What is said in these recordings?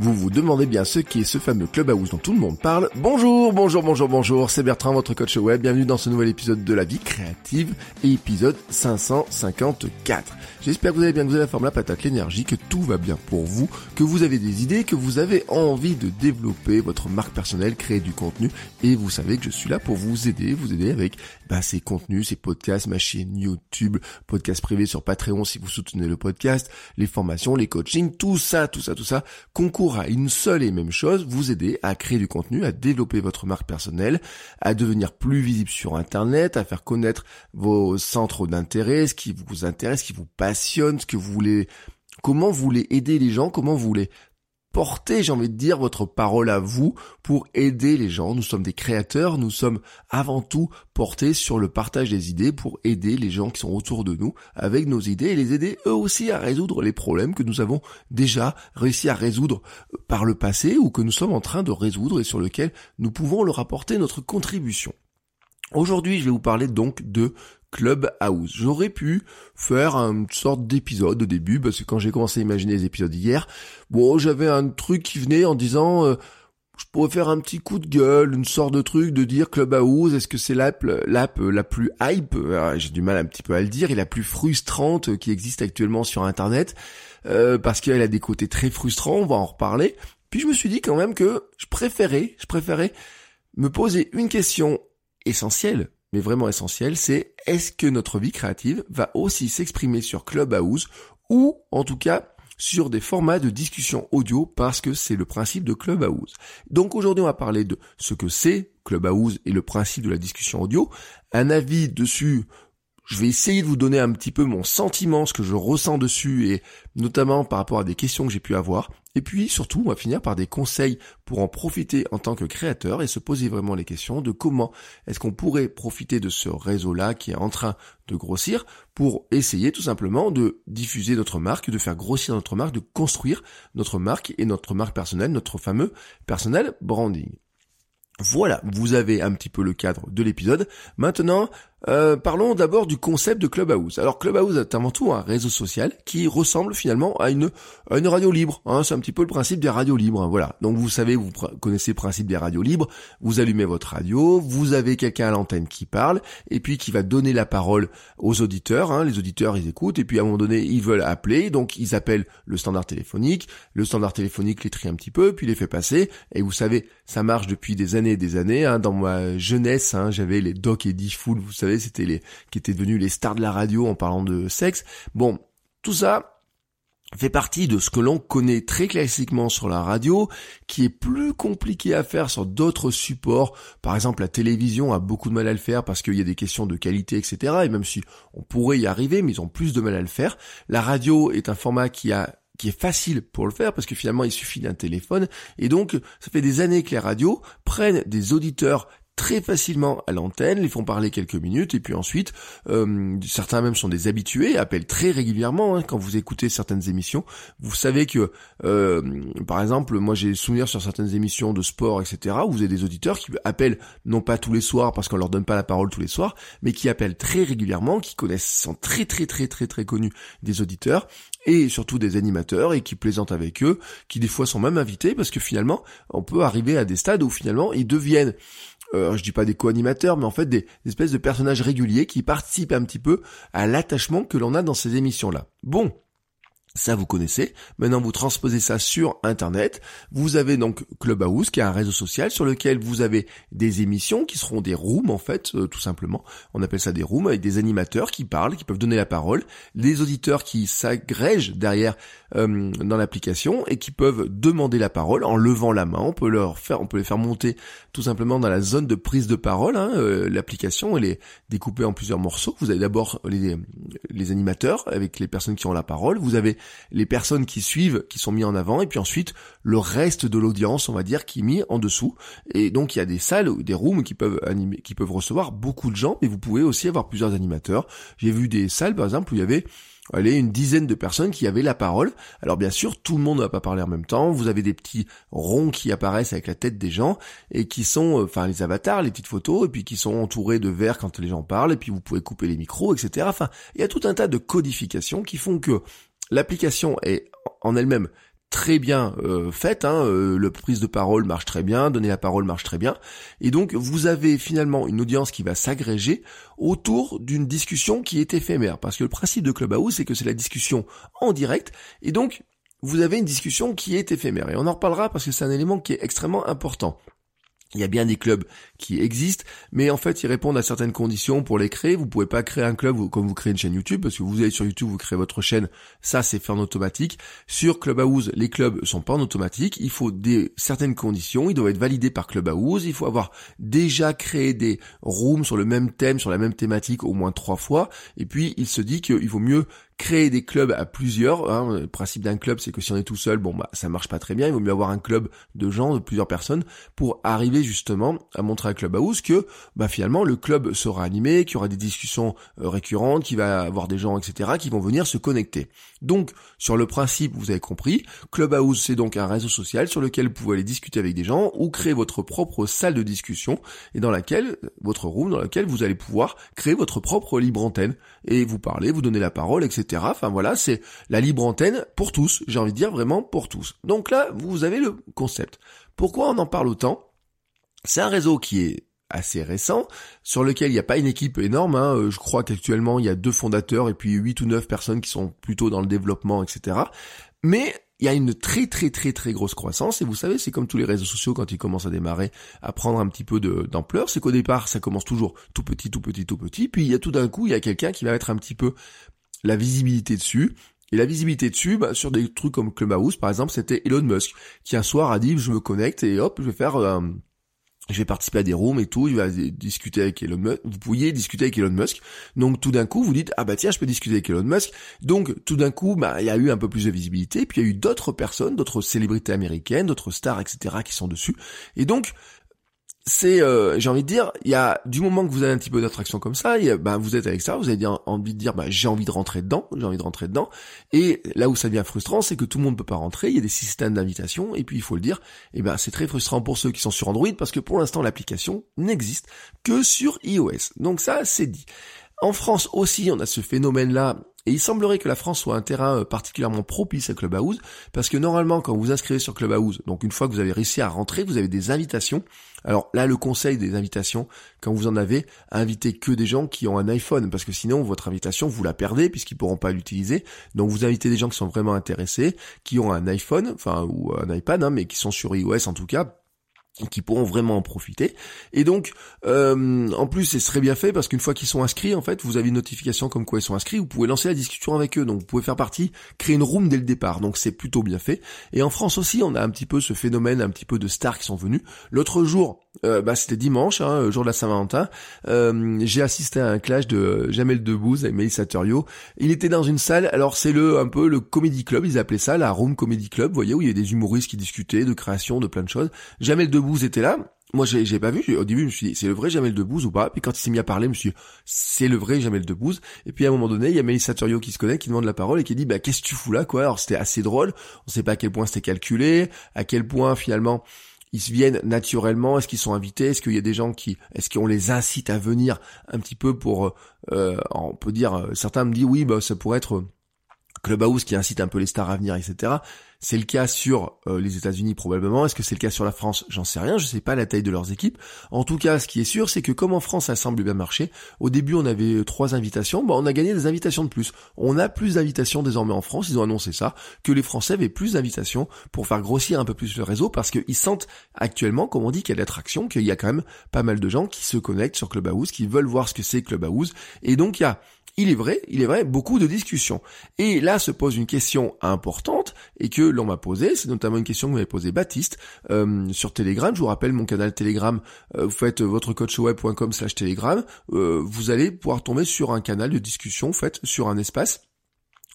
Vous vous demandez bien ce qu'est ce fameux Clubhouse dont tout le monde parle. Bonjour, bonjour, bonjour, bonjour, c'est Bertrand, votre coach web. Bienvenue dans ce nouvel épisode de la vie créative, épisode 554. J'espère que vous allez bien, que vous avez la forme, la patate, l'énergie, que tout va bien pour vous, que vous avez des idées, que vous avez envie de développer votre marque personnelle, créer du contenu. Et vous savez que je suis là pour vous aider, vous aider avec bah, ces contenus, ces podcasts, ma chaîne YouTube, podcast privé sur Patreon si vous soutenez le podcast, les formations, les coachings, tout ça, tout ça, tout ça, concourt à une seule et même chose, vous aider à créer du contenu, à développer votre marque personnelle, à devenir plus visible sur Internet, à faire connaître vos centres d'intérêt, ce qui vous intéresse, ce qui vous passionne, ce que vous voulez, comment vous voulez aider les gens, comment vous voulez portez, j'ai envie de dire, votre parole à vous pour aider les gens. Nous sommes des créateurs, nous sommes avant tout portés sur le partage des idées pour aider les gens qui sont autour de nous avec nos idées et les aider eux aussi à résoudre les problèmes que nous avons déjà réussi à résoudre par le passé ou que nous sommes en train de résoudre et sur lesquels nous pouvons leur apporter notre contribution. Aujourd'hui, je vais vous parler donc de Clubhouse. J'aurais pu faire une sorte d'épisode au début, parce que quand j'ai commencé à imaginer les épisodes hier, bon, j'avais un truc qui venait en disant, euh, je pourrais faire un petit coup de gueule, une sorte de truc de dire Clubhouse, est-ce que c'est l'app, l'app la plus hype, j'ai du mal un petit peu à le dire, et la plus frustrante qui existe actuellement sur Internet, euh, parce qu'elle a des côtés très frustrants, on va en reparler. Puis je me suis dit quand même que je préférais, je préférais me poser une question essentielle mais vraiment essentiel, c'est est-ce que notre vie créative va aussi s'exprimer sur Clubhouse ou en tout cas sur des formats de discussion audio parce que c'est le principe de Clubhouse. Donc aujourd'hui on va parler de ce que c'est Clubhouse et le principe de la discussion audio, un avis dessus je vais essayer de vous donner un petit peu mon sentiment, ce que je ressens dessus, et notamment par rapport à des questions que j'ai pu avoir. Et puis surtout, on va finir par des conseils pour en profiter en tant que créateur et se poser vraiment les questions de comment est-ce qu'on pourrait profiter de ce réseau-là qui est en train de grossir pour essayer tout simplement de diffuser notre marque, de faire grossir notre marque, de construire notre marque et notre marque personnelle, notre fameux personnel branding. Voilà, vous avez un petit peu le cadre de l'épisode. Maintenant, euh, parlons d'abord du concept de Clubhouse. Alors Clubhouse est avant tout un réseau social qui ressemble finalement à une, une radio libre. Hein. C'est un petit peu le principe des radios libres. Hein. Voilà. Donc vous savez, vous connaissez le principe des radios libres. Vous allumez votre radio, vous avez quelqu'un à l'antenne qui parle et puis qui va donner la parole aux auditeurs. Hein. Les auditeurs ils écoutent et puis à un moment donné ils veulent appeler, donc ils appellent le standard téléphonique. Le standard téléphonique les trie un petit peu puis les fait passer. Et vous savez, ça marche depuis des années et des années. Hein. Dans ma jeunesse, hein, j'avais les Doc et D-Fool, vous savez c'était les qui étaient devenus les stars de la radio en parlant de sexe. Bon, tout ça fait partie de ce que l'on connaît très classiquement sur la radio, qui est plus compliqué à faire sur d'autres supports. Par exemple, la télévision a beaucoup de mal à le faire parce qu'il y a des questions de qualité, etc. Et même si on pourrait y arriver, mais ils ont plus de mal à le faire. La radio est un format qui qui est facile pour le faire parce que finalement il suffit d'un téléphone et donc ça fait des années que les radios prennent des auditeurs très facilement à l'antenne, les font parler quelques minutes et puis ensuite euh, certains même sont des habitués, appellent très régulièrement hein, quand vous écoutez certaines émissions. Vous savez que euh, par exemple moi j'ai souvenir sur certaines émissions de sport etc où vous avez des auditeurs qui appellent non pas tous les soirs parce qu'on leur donne pas la parole tous les soirs, mais qui appellent très régulièrement, qui connaissent sont très très très très très connus des auditeurs et surtout des animateurs et qui plaisantent avec eux, qui des fois sont même invités parce que finalement on peut arriver à des stades où finalement ils deviennent euh, je dis pas des co-animateurs, mais en fait des, espèces de personnages réguliers qui participent un petit peu à l'attachement que l'on a dans ces émissions-là. Bon, ça, vous connaissez. Maintenant, vous transposez ça sur Internet. Vous avez donc Clubhouse, qui est un réseau social sur lequel vous avez des émissions qui seront des rooms, en fait, euh, tout simplement. On appelle ça des rooms avec des animateurs qui parlent, qui peuvent donner la parole, des auditeurs qui s'agrègent derrière euh, dans l'application et qui peuvent demander la parole en levant la main. On peut leur faire, on peut les faire monter tout simplement dans la zone de prise de parole. Hein. Euh, l'application, elle est découpée en plusieurs morceaux. Vous avez d'abord les, les animateurs avec les personnes qui ont la parole. Vous avez les personnes qui suivent, qui sont mis en avant, et puis ensuite le reste de l'audience, on va dire, qui est mis en dessous. Et donc il y a des salles ou des rooms qui peuvent animer, qui peuvent recevoir beaucoup de gens, mais vous pouvez aussi avoir plusieurs animateurs. J'ai vu des salles, par exemple, où il y avait allez, une dizaine de personnes qui avaient la parole. Alors bien sûr, tout le monde ne va pas parler en même temps. Vous avez des petits ronds qui apparaissent avec la tête des gens et qui sont, euh, enfin, les avatars, les petites photos, et puis qui sont entourés de verres quand les gens parlent, et puis vous pouvez couper les micros, etc. Enfin, il y a tout un tas de codifications qui font que l'application est en elle-même très bien euh, faite, hein, euh, le prise de parole marche très bien, donner la parole marche très bien, et donc vous avez finalement une audience qui va s'agréger autour d'une discussion qui est éphémère, parce que le principe de Clubhouse c'est que c'est la discussion en direct, et donc vous avez une discussion qui est éphémère, et on en reparlera parce que c'est un élément qui est extrêmement important. Il y a bien des clubs qui existent, mais en fait ils répondent à certaines conditions pour les créer. Vous pouvez pas créer un club comme vous créez une chaîne YouTube, parce que vous allez sur YouTube, vous créez votre chaîne, ça c'est fait en automatique. Sur Clubhouse, les clubs sont pas en automatique. Il faut des certaines conditions, ils doivent être validés par Clubhouse. Il faut avoir déjà créé des rooms sur le même thème, sur la même thématique au moins trois fois. Et puis il se dit qu'il vaut mieux créer des clubs à plusieurs. Hein. Le principe d'un club, c'est que si on est tout seul, bon bah ça marche pas très bien. Il vaut mieux avoir un club de gens, de plusieurs personnes, pour arriver justement à montrer à Clubhouse que bah finalement le club sera animé, qu'il y aura des discussions euh, récurrentes, qu'il va avoir des gens, etc., qui vont venir se connecter. Donc sur le principe, vous avez compris, Clubhouse c'est donc un réseau social sur lequel vous pouvez aller discuter avec des gens ou créer votre propre salle de discussion et dans laquelle votre room, dans laquelle vous allez pouvoir créer votre propre libre antenne et vous parler, vous donner la parole, etc. Enfin voilà, c'est la libre antenne pour tous, j'ai envie de dire vraiment pour tous. Donc là, vous avez le concept. Pourquoi on en parle autant? C'est un réseau qui est assez récent, sur lequel il n'y a pas une équipe énorme. Hein. Euh, je crois qu'actuellement il y a deux fondateurs et puis huit ou neuf personnes qui sont plutôt dans le développement, etc. Mais il y a une très très très très grosse croissance et vous savez c'est comme tous les réseaux sociaux quand ils commencent à démarrer à prendre un petit peu d'ampleur c'est qu'au départ ça commence toujours tout petit tout petit tout petit puis il y a tout d'un coup il y a quelqu'un qui va mettre un petit peu la visibilité dessus. Et la visibilité dessus, bah, sur des trucs comme Clubhouse, par exemple, c'était Elon Musk, qui un soir a dit, je me connecte et hop, je vais faire, euh, je vais participer à des rooms et tout, il va discuter avec Elon Musk, vous pouviez discuter avec Elon Musk. Donc tout d'un coup, vous dites, ah bah tiens, je peux discuter avec Elon Musk. Donc tout d'un coup, bah, il y a eu un peu plus de visibilité, puis il y a eu d'autres personnes, d'autres célébrités américaines, d'autres stars, etc., qui sont dessus. Et donc, c'est, euh, j'ai envie de dire, il y a du moment que vous avez un petit peu d'attraction comme ça, y ben, vous êtes avec ça, vous avez envie de dire, bah, j'ai envie de rentrer dedans, j'ai envie de rentrer dedans. Et là où ça devient frustrant, c'est que tout le monde peut pas rentrer, il y a des systèmes d'invitation, et puis il faut le dire, et ben c'est très frustrant pour ceux qui sont sur Android parce que pour l'instant l'application n'existe que sur iOS. Donc ça, c'est dit. En France aussi, on a ce phénomène-là et il semblerait que la France soit un terrain euh, particulièrement propice à Clubhouse, parce que normalement, quand vous vous inscrivez sur Clubhouse, donc une fois que vous avez réussi à rentrer, vous avez des invitations. Alors là, le conseil des invitations, quand vous en avez, invitez que des gens qui ont un iPhone, parce que sinon, votre invitation, vous la perdez, puisqu'ils pourront pas l'utiliser. Donc vous invitez des gens qui sont vraiment intéressés, qui ont un iPhone, enfin, ou un iPad, hein, mais qui sont sur iOS en tout cas, qui pourront vraiment en profiter. Et donc, euh, en plus, c'est très bien fait parce qu'une fois qu'ils sont inscrits, en fait, vous avez une notification comme quoi ils sont inscrits, vous pouvez lancer la discussion avec eux. Donc, vous pouvez faire partie, créer une room dès le départ. Donc, c'est plutôt bien fait. Et en France aussi, on a un petit peu ce phénomène, un petit peu de stars qui sont venus. L'autre jour, euh, bah, c'était dimanche, hein, jour de la Saint-Valentin. Euh, j'ai assisté à un clash de Jamel Debbouze et Mélissa Turio. Il était dans une salle. Alors, c'est le un peu le comedy club. Ils appelaient ça la room comedy club. Vous voyez où il y a des humoristes qui discutaient de création, de plein de choses. Jamel Debbouze était là. Moi, j'ai, j'ai pas vu. Au début, je me suis dit, c'est le vrai Jamel Debbouze ou pas? Puis quand il s'est mis à parler, je me suis dit, c'est le vrai Jamel Debbouze. Et puis à un moment donné, il y a Mélissa Turio qui se connaît, qui demande la parole et qui dit, bah qu'est-ce que tu fous là, quoi? Alors c'était assez drôle. On sait pas à quel point c'était calculé, à quel point finalement ils viennent naturellement Est-ce qu'ils sont invités Est-ce qu'il y a des gens qui, est-ce qu'on les incite à venir un petit peu pour, euh, on peut dire, certains me disent oui, bah ça pourrait être Clubhouse qui incite un peu les stars à venir, etc. C'est le cas sur euh, les États-Unis probablement. Est-ce que c'est le cas sur la France? J'en sais rien. Je sais pas la taille de leurs équipes. En tout cas, ce qui est sûr, c'est que comme en France, ça semble bien marcher. Au début, on avait euh, trois invitations. Bah, on a gagné des invitations de plus. On a plus d'invitations désormais en France. Ils ont annoncé ça que les Français avaient plus d'invitations pour faire grossir un peu plus le réseau parce qu'ils sentent actuellement, comme on dit, qu'il y a de l'attraction, qu'il y a quand même pas mal de gens qui se connectent sur Clubhouse, qui veulent voir ce que c'est Clubhouse. Et donc il y a il est vrai, il est vrai, beaucoup de discussions. Et là se pose une question importante et que l'on m'a posée, c'est notamment une question que m'avait posée Baptiste euh, sur Telegram. Je vous rappelle mon canal Telegram, euh, vous faites votrecoachweb.com slash Telegram, euh, vous allez pouvoir tomber sur un canal de discussion, fait sur un espace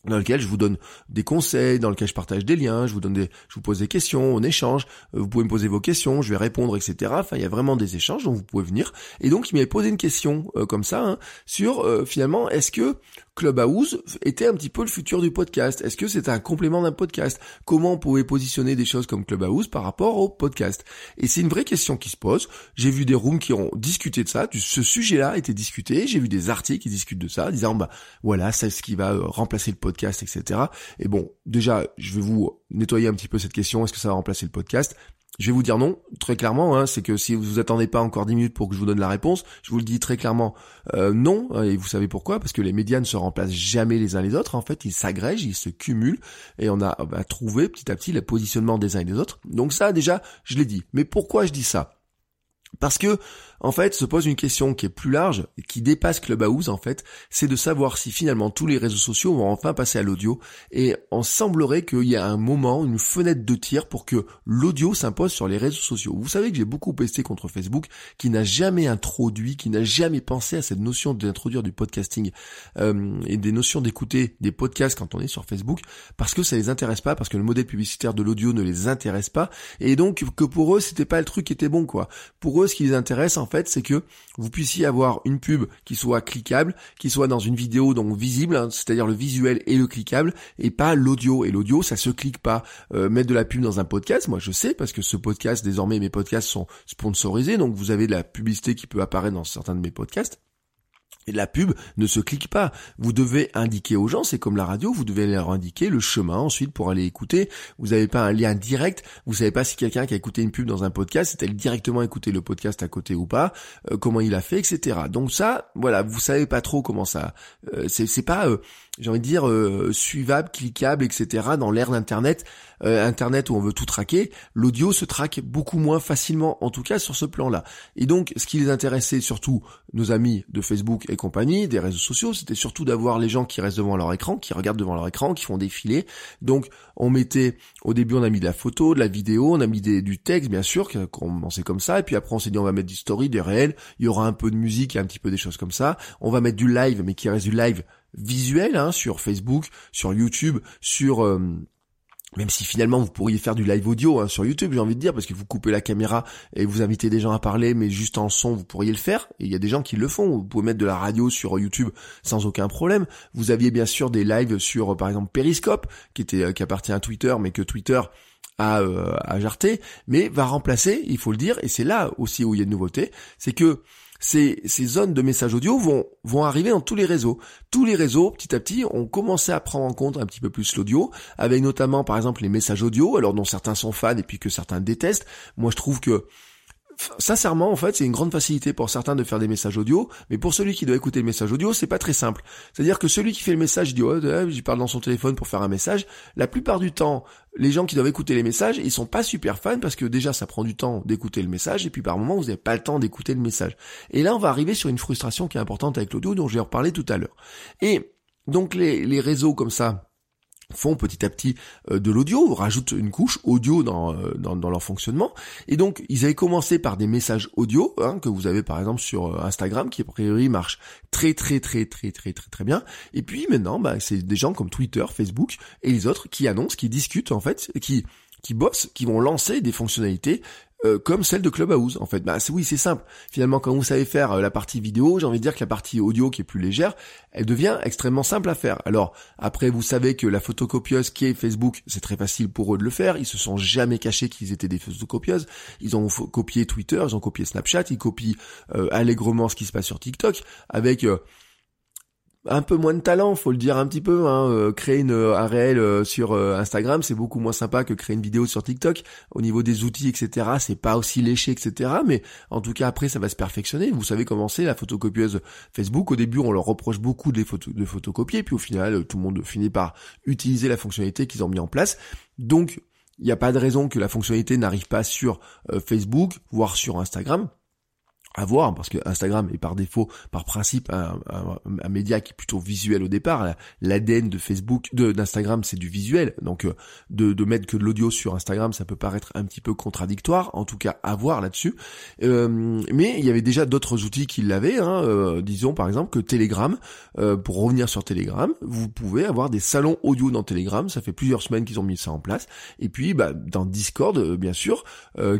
dans lequel je vous donne des conseils, dans lequel je partage des liens, je vous donne des, je vous pose des questions, on échange, euh, vous pouvez me poser vos questions, je vais répondre, etc. Enfin, il y a vraiment des échanges dont vous pouvez venir. Et donc, il m'avait posé une question euh, comme ça hein, sur euh, finalement, est-ce que Clubhouse était un petit peu le futur du podcast Est-ce que c'était un complément d'un podcast? Comment on pouvait positionner des choses comme Clubhouse par rapport au podcast? Et c'est une vraie question qui se pose. J'ai vu des rooms qui ont discuté de ça, ce sujet-là a été discuté. J'ai vu des articles qui discutent de ça, disant bah voilà, c'est ce qui va remplacer le podcast etc. Et bon, déjà, je vais vous nettoyer un petit peu cette question, est-ce que ça va remplacer le podcast? Je vais vous dire non, très clairement, hein, c'est que si vous vous attendez pas encore 10 minutes pour que je vous donne la réponse, je vous le dis très clairement euh, non, hein, et vous savez pourquoi? Parce que les médias ne se remplacent jamais les uns les autres, en fait, ils s'agrègent, ils se cumulent, et on a bah, trouvé petit à petit le positionnement des uns et des autres. Donc ça, déjà, je l'ai dit. Mais pourquoi je dis ça? Parce que, en fait, se pose une question qui est plus large, qui dépasse Clubhouse, en fait, c'est de savoir si finalement tous les réseaux sociaux vont enfin passer à l'audio, et on semblerait qu'il y a un moment, une fenêtre de tir pour que l'audio s'impose sur les réseaux sociaux. Vous savez que j'ai beaucoup pesté contre Facebook, qui n'a jamais introduit, qui n'a jamais pensé à cette notion d'introduire du podcasting, euh, et des notions d'écouter des podcasts quand on est sur Facebook, parce que ça les intéresse pas, parce que le modèle publicitaire de l'audio ne les intéresse pas, et donc que pour eux, c'était pas le truc qui était bon, quoi. Pour eux, ce qui les intéresse en fait, c'est que vous puissiez avoir une pub qui soit cliquable, qui soit dans une vidéo donc visible, hein, c'est-à-dire le visuel et le cliquable, et pas l'audio. Et l'audio, ça se clique pas. Euh, mettre de la pub dans un podcast, moi je sais parce que ce podcast, désormais mes podcasts sont sponsorisés, donc vous avez de la publicité qui peut apparaître dans certains de mes podcasts. Et la pub ne se clique pas. Vous devez indiquer aux gens, c'est comme la radio, vous devez leur indiquer le chemin ensuite pour aller écouter. Vous n'avez pas un lien direct. Vous savez pas si quelqu'un qui a écouté une pub dans un podcast, c'est-elle directement écouté le podcast à côté ou pas, euh, comment il a fait, etc. Donc ça, voilà, vous savez pas trop comment ça. Euh, c'est pas, euh, j'ai envie de dire, suivable, cliquable, etc. Dans l'ère d'internet. Euh, Internet où on veut tout traquer, l'audio se traque beaucoup moins facilement, en tout cas sur ce plan-là. Et donc, ce qui les intéressait surtout, nos amis de Facebook et compagnie, des réseaux sociaux, c'était surtout d'avoir les gens qui restent devant leur écran, qui regardent devant leur écran, qui font défiler. Donc, on mettait, au début, on a mis de la photo, de la vidéo, on a mis du texte, bien sûr, qu'on commençait comme ça, et puis après, on s'est dit, on va mettre du story, des réels, il y aura un peu de musique, et un petit peu des choses comme ça. On va mettre du live, mais qui reste du live visuel, hein, sur Facebook, sur YouTube, sur... Euh, même si finalement vous pourriez faire du live audio hein, sur YouTube, j'ai envie de dire, parce que vous coupez la caméra et vous invitez des gens à parler, mais juste en son, vous pourriez le faire. Et il y a des gens qui le font. Vous pouvez mettre de la radio sur YouTube sans aucun problème. Vous aviez bien sûr des lives sur, par exemple, Periscope, qui était euh, qui appartient à Twitter, mais que Twitter a, euh, mais va remplacer, il faut le dire, et c'est là aussi où il y a une nouveauté, c'est que ces, ces zones de messages audio vont, vont arriver dans tous les réseaux. Tous les réseaux, petit à petit, ont commencé à prendre en compte un petit peu plus l'audio, avec notamment par exemple les messages audio, alors dont certains sont fans et puis que certains détestent. Moi je trouve que sincèrement, en fait, c'est une grande facilité pour certains de faire des messages audio, mais pour celui qui doit écouter le message audio, c'est pas très simple. C'est-à-dire que celui qui fait le message, dit oh, parle dans son téléphone pour faire un message. La plupart du temps, les gens qui doivent écouter les messages, ils sont pas super fans parce que déjà ça prend du temps d'écouter le message et puis par moment vous n'avez pas le temps d'écouter le message. Et là, on va arriver sur une frustration qui est importante avec l'audio dont je vais reparler tout à l'heure. Et donc les réseaux comme ça, font petit à petit euh, de l'audio, rajoutent une couche audio euh, dans, dans, leur fonctionnement. Et donc, ils avaient commencé par des messages audio, hein, que vous avez par exemple sur euh, Instagram, qui a priori marche très très très très très très très bien. Et puis maintenant, bah, c'est des gens comme Twitter, Facebook et les autres qui annoncent, qui discutent en fait, qui qui bossent, qui vont lancer des fonctionnalités euh, comme celle de Clubhouse en fait. Bah oui, c'est simple. Finalement, quand vous savez faire euh, la partie vidéo, j'ai envie de dire que la partie audio qui est plus légère, elle devient extrêmement simple à faire. Alors après, vous savez que la photocopieuse qui est Facebook, c'est très facile pour eux de le faire. Ils se sont jamais cachés qu'ils étaient des photocopieuses. Ils ont copié Twitter, ils ont copié Snapchat, ils copient euh, allègrement ce qui se passe sur TikTok avec un peu moins de talent, faut le dire un petit peu. Hein. Euh, créer une, euh, un réel euh, sur Instagram, c'est beaucoup moins sympa que créer une vidéo sur TikTok. Au niveau des outils, etc., c'est pas aussi léché, etc. Mais en tout cas, après, ça va se perfectionner. Vous savez comment c'est la photocopieuse Facebook. Au début, on leur reproche beaucoup de, photocopier, puis au final, tout le monde finit par utiliser la fonctionnalité qu'ils ont mis en place. Donc, il n'y a pas de raison que la fonctionnalité n'arrive pas sur Facebook, voire sur Instagram. À voir parce que Instagram est par défaut, par principe, un, média qui est plutôt visuel au départ. L'ADN de Facebook, d'Instagram, c'est du visuel. Donc euh, de, de mettre que de l'audio sur Instagram, ça peut paraître un petit peu contradictoire. En tout cas, à voir là-dessus. Euh, mais il y avait déjà d'autres outils qui l'avaient. Hein, euh, disons par exemple que Telegram. pour revenir sur Telegram, vous pouvez avoir des salons audio dans Telegram. Ça fait plusieurs semaines qu'ils ont mis ça en place. Et puis bah, dans Discord, bien sûr,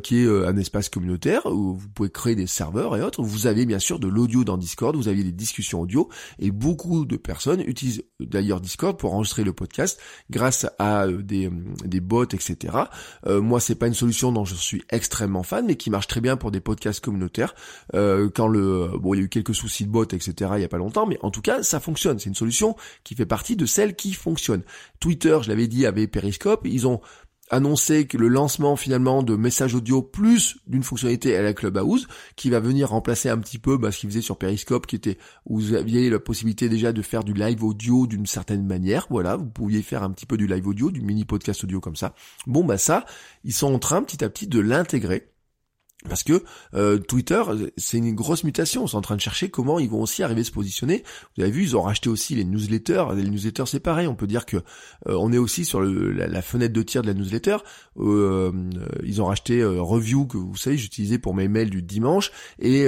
qui est un espace communautaire où vous pouvez créer des serveurs et autres, vous avez bien sûr de l'audio dans Discord, vous avez des discussions audio, et beaucoup de personnes utilisent d'ailleurs Discord pour enregistrer le podcast grâce à euh, des, euh, des bots, etc. Euh, moi, c'est pas une solution dont je suis extrêmement fan, mais qui marche très bien pour des podcasts communautaires. Euh, quand le bon, il y a eu quelques soucis de bots, etc. Il y a pas longtemps, mais en tout cas, ça fonctionne. C'est une solution qui fait partie de celles qui fonctionnent. Twitter, je l'avais dit, avait Periscope. Ils ont annoncer que le lancement finalement de messages audio plus d'une fonctionnalité à la Clubhouse qui va venir remplacer un petit peu bah, ce qu'il faisait sur Periscope qui était où vous aviez la possibilité déjà de faire du live audio d'une certaine manière. Voilà vous pouviez faire un petit peu du live audio du mini podcast audio comme ça. Bon bah ça ils sont en train petit à petit de l'intégrer parce que euh, Twitter, c'est une grosse mutation. Ils sont en train de chercher comment ils vont aussi arriver à se positionner. Vous avez vu, ils ont racheté aussi les newsletters. Les newsletters, c'est pareil. On peut dire que euh, on est aussi sur la, fenêtre de tir de la newsletter. Euh, ils ont racheté Review que vous savez, j'utilisais pour mes mails du dimanche. Et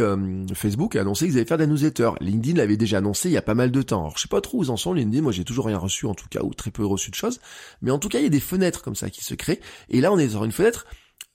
Facebook a annoncé qu'ils allaient faire des newsletters. LinkedIn l'avait déjà annoncé il y a pas mal de temps. Alors je sais pas trop où ils en sont LinkedIn. Moi, j'ai toujours rien reçu en tout cas ou très peu reçu de choses. Mais en tout cas, il y a des fenêtres comme ça qui se créent. Et là, on est sur une fenêtre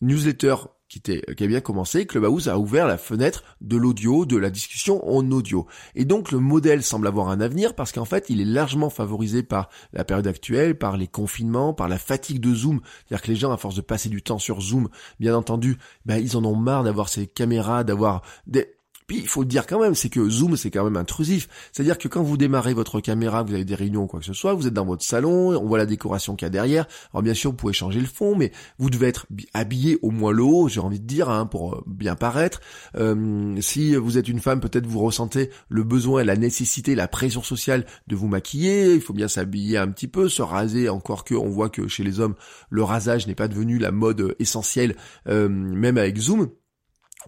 newsletter qui, était, qui a bien commencé, Clubhouse a ouvert la fenêtre de l'audio, de la discussion en audio. Et donc le modèle semble avoir un avenir parce qu'en fait il est largement favorisé par la période actuelle, par les confinements, par la fatigue de Zoom. C'est-à-dire que les gens, à force de passer du temps sur Zoom, bien entendu, ben, ils en ont marre d'avoir ces caméras, d'avoir des il faut le dire quand même, c'est que Zoom, c'est quand même intrusif. C'est-à-dire que quand vous démarrez votre caméra, vous avez des réunions ou quoi que ce soit, vous êtes dans votre salon, on voit la décoration qu'il y a derrière. Alors bien sûr, vous pouvez changer le fond, mais vous devez être habillé au moins le haut, j'ai envie de dire, hein, pour euh, bien paraître. Euh, si vous êtes une femme, peut-être vous ressentez le besoin, la nécessité, la pression sociale de vous maquiller. Il faut bien s'habiller un petit peu, se raser. Encore que on voit que chez les hommes, le rasage n'est pas devenu la mode essentielle, euh, même avec Zoom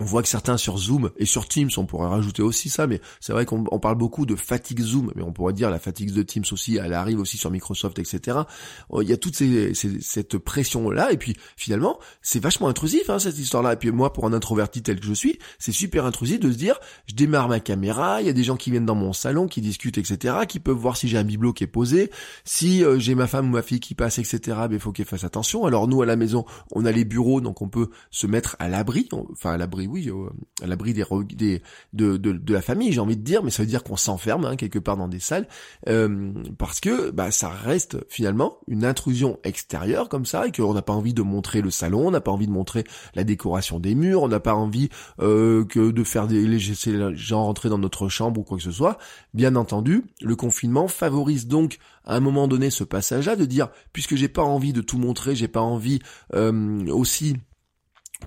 on voit que certains sur Zoom et sur Teams, on pourrait rajouter aussi ça, mais c'est vrai qu'on parle beaucoup de fatigue Zoom, mais on pourrait dire la fatigue de Teams aussi, elle arrive aussi sur Microsoft, etc. Euh, il y a toute cette pression-là, et puis finalement, c'est vachement intrusif hein, cette histoire-là. Et puis moi, pour un introverti tel que je suis, c'est super intrusif de se dire, je démarre ma caméra, il y a des gens qui viennent dans mon salon, qui discutent, etc., qui peuvent voir si j'ai un bibelot qui est posé, si euh, j'ai ma femme ou ma fille qui passe, etc., ben, il faut qu'elle fasse attention. Alors nous, à la maison, on a les bureaux, donc on peut se mettre à l'abri, enfin à l'abri oui, à l'abri des, de, la famille, j'ai envie de dire, mais ça veut dire qu'on s'enferme hein, quelque part dans des salles, euh, parce que bah, ça reste finalement une intrusion extérieure comme ça, et qu'on n'a pas envie de montrer le salon, on n'a pas envie de montrer la décoration des murs, on n'a pas envie euh, que de faire des laisser les gens rentrer dans notre chambre ou quoi que ce soit. Bien entendu, le confinement favorise donc à un moment donné ce passage-là de dire puisque j'ai pas envie de tout montrer, j'ai pas envie euh, aussi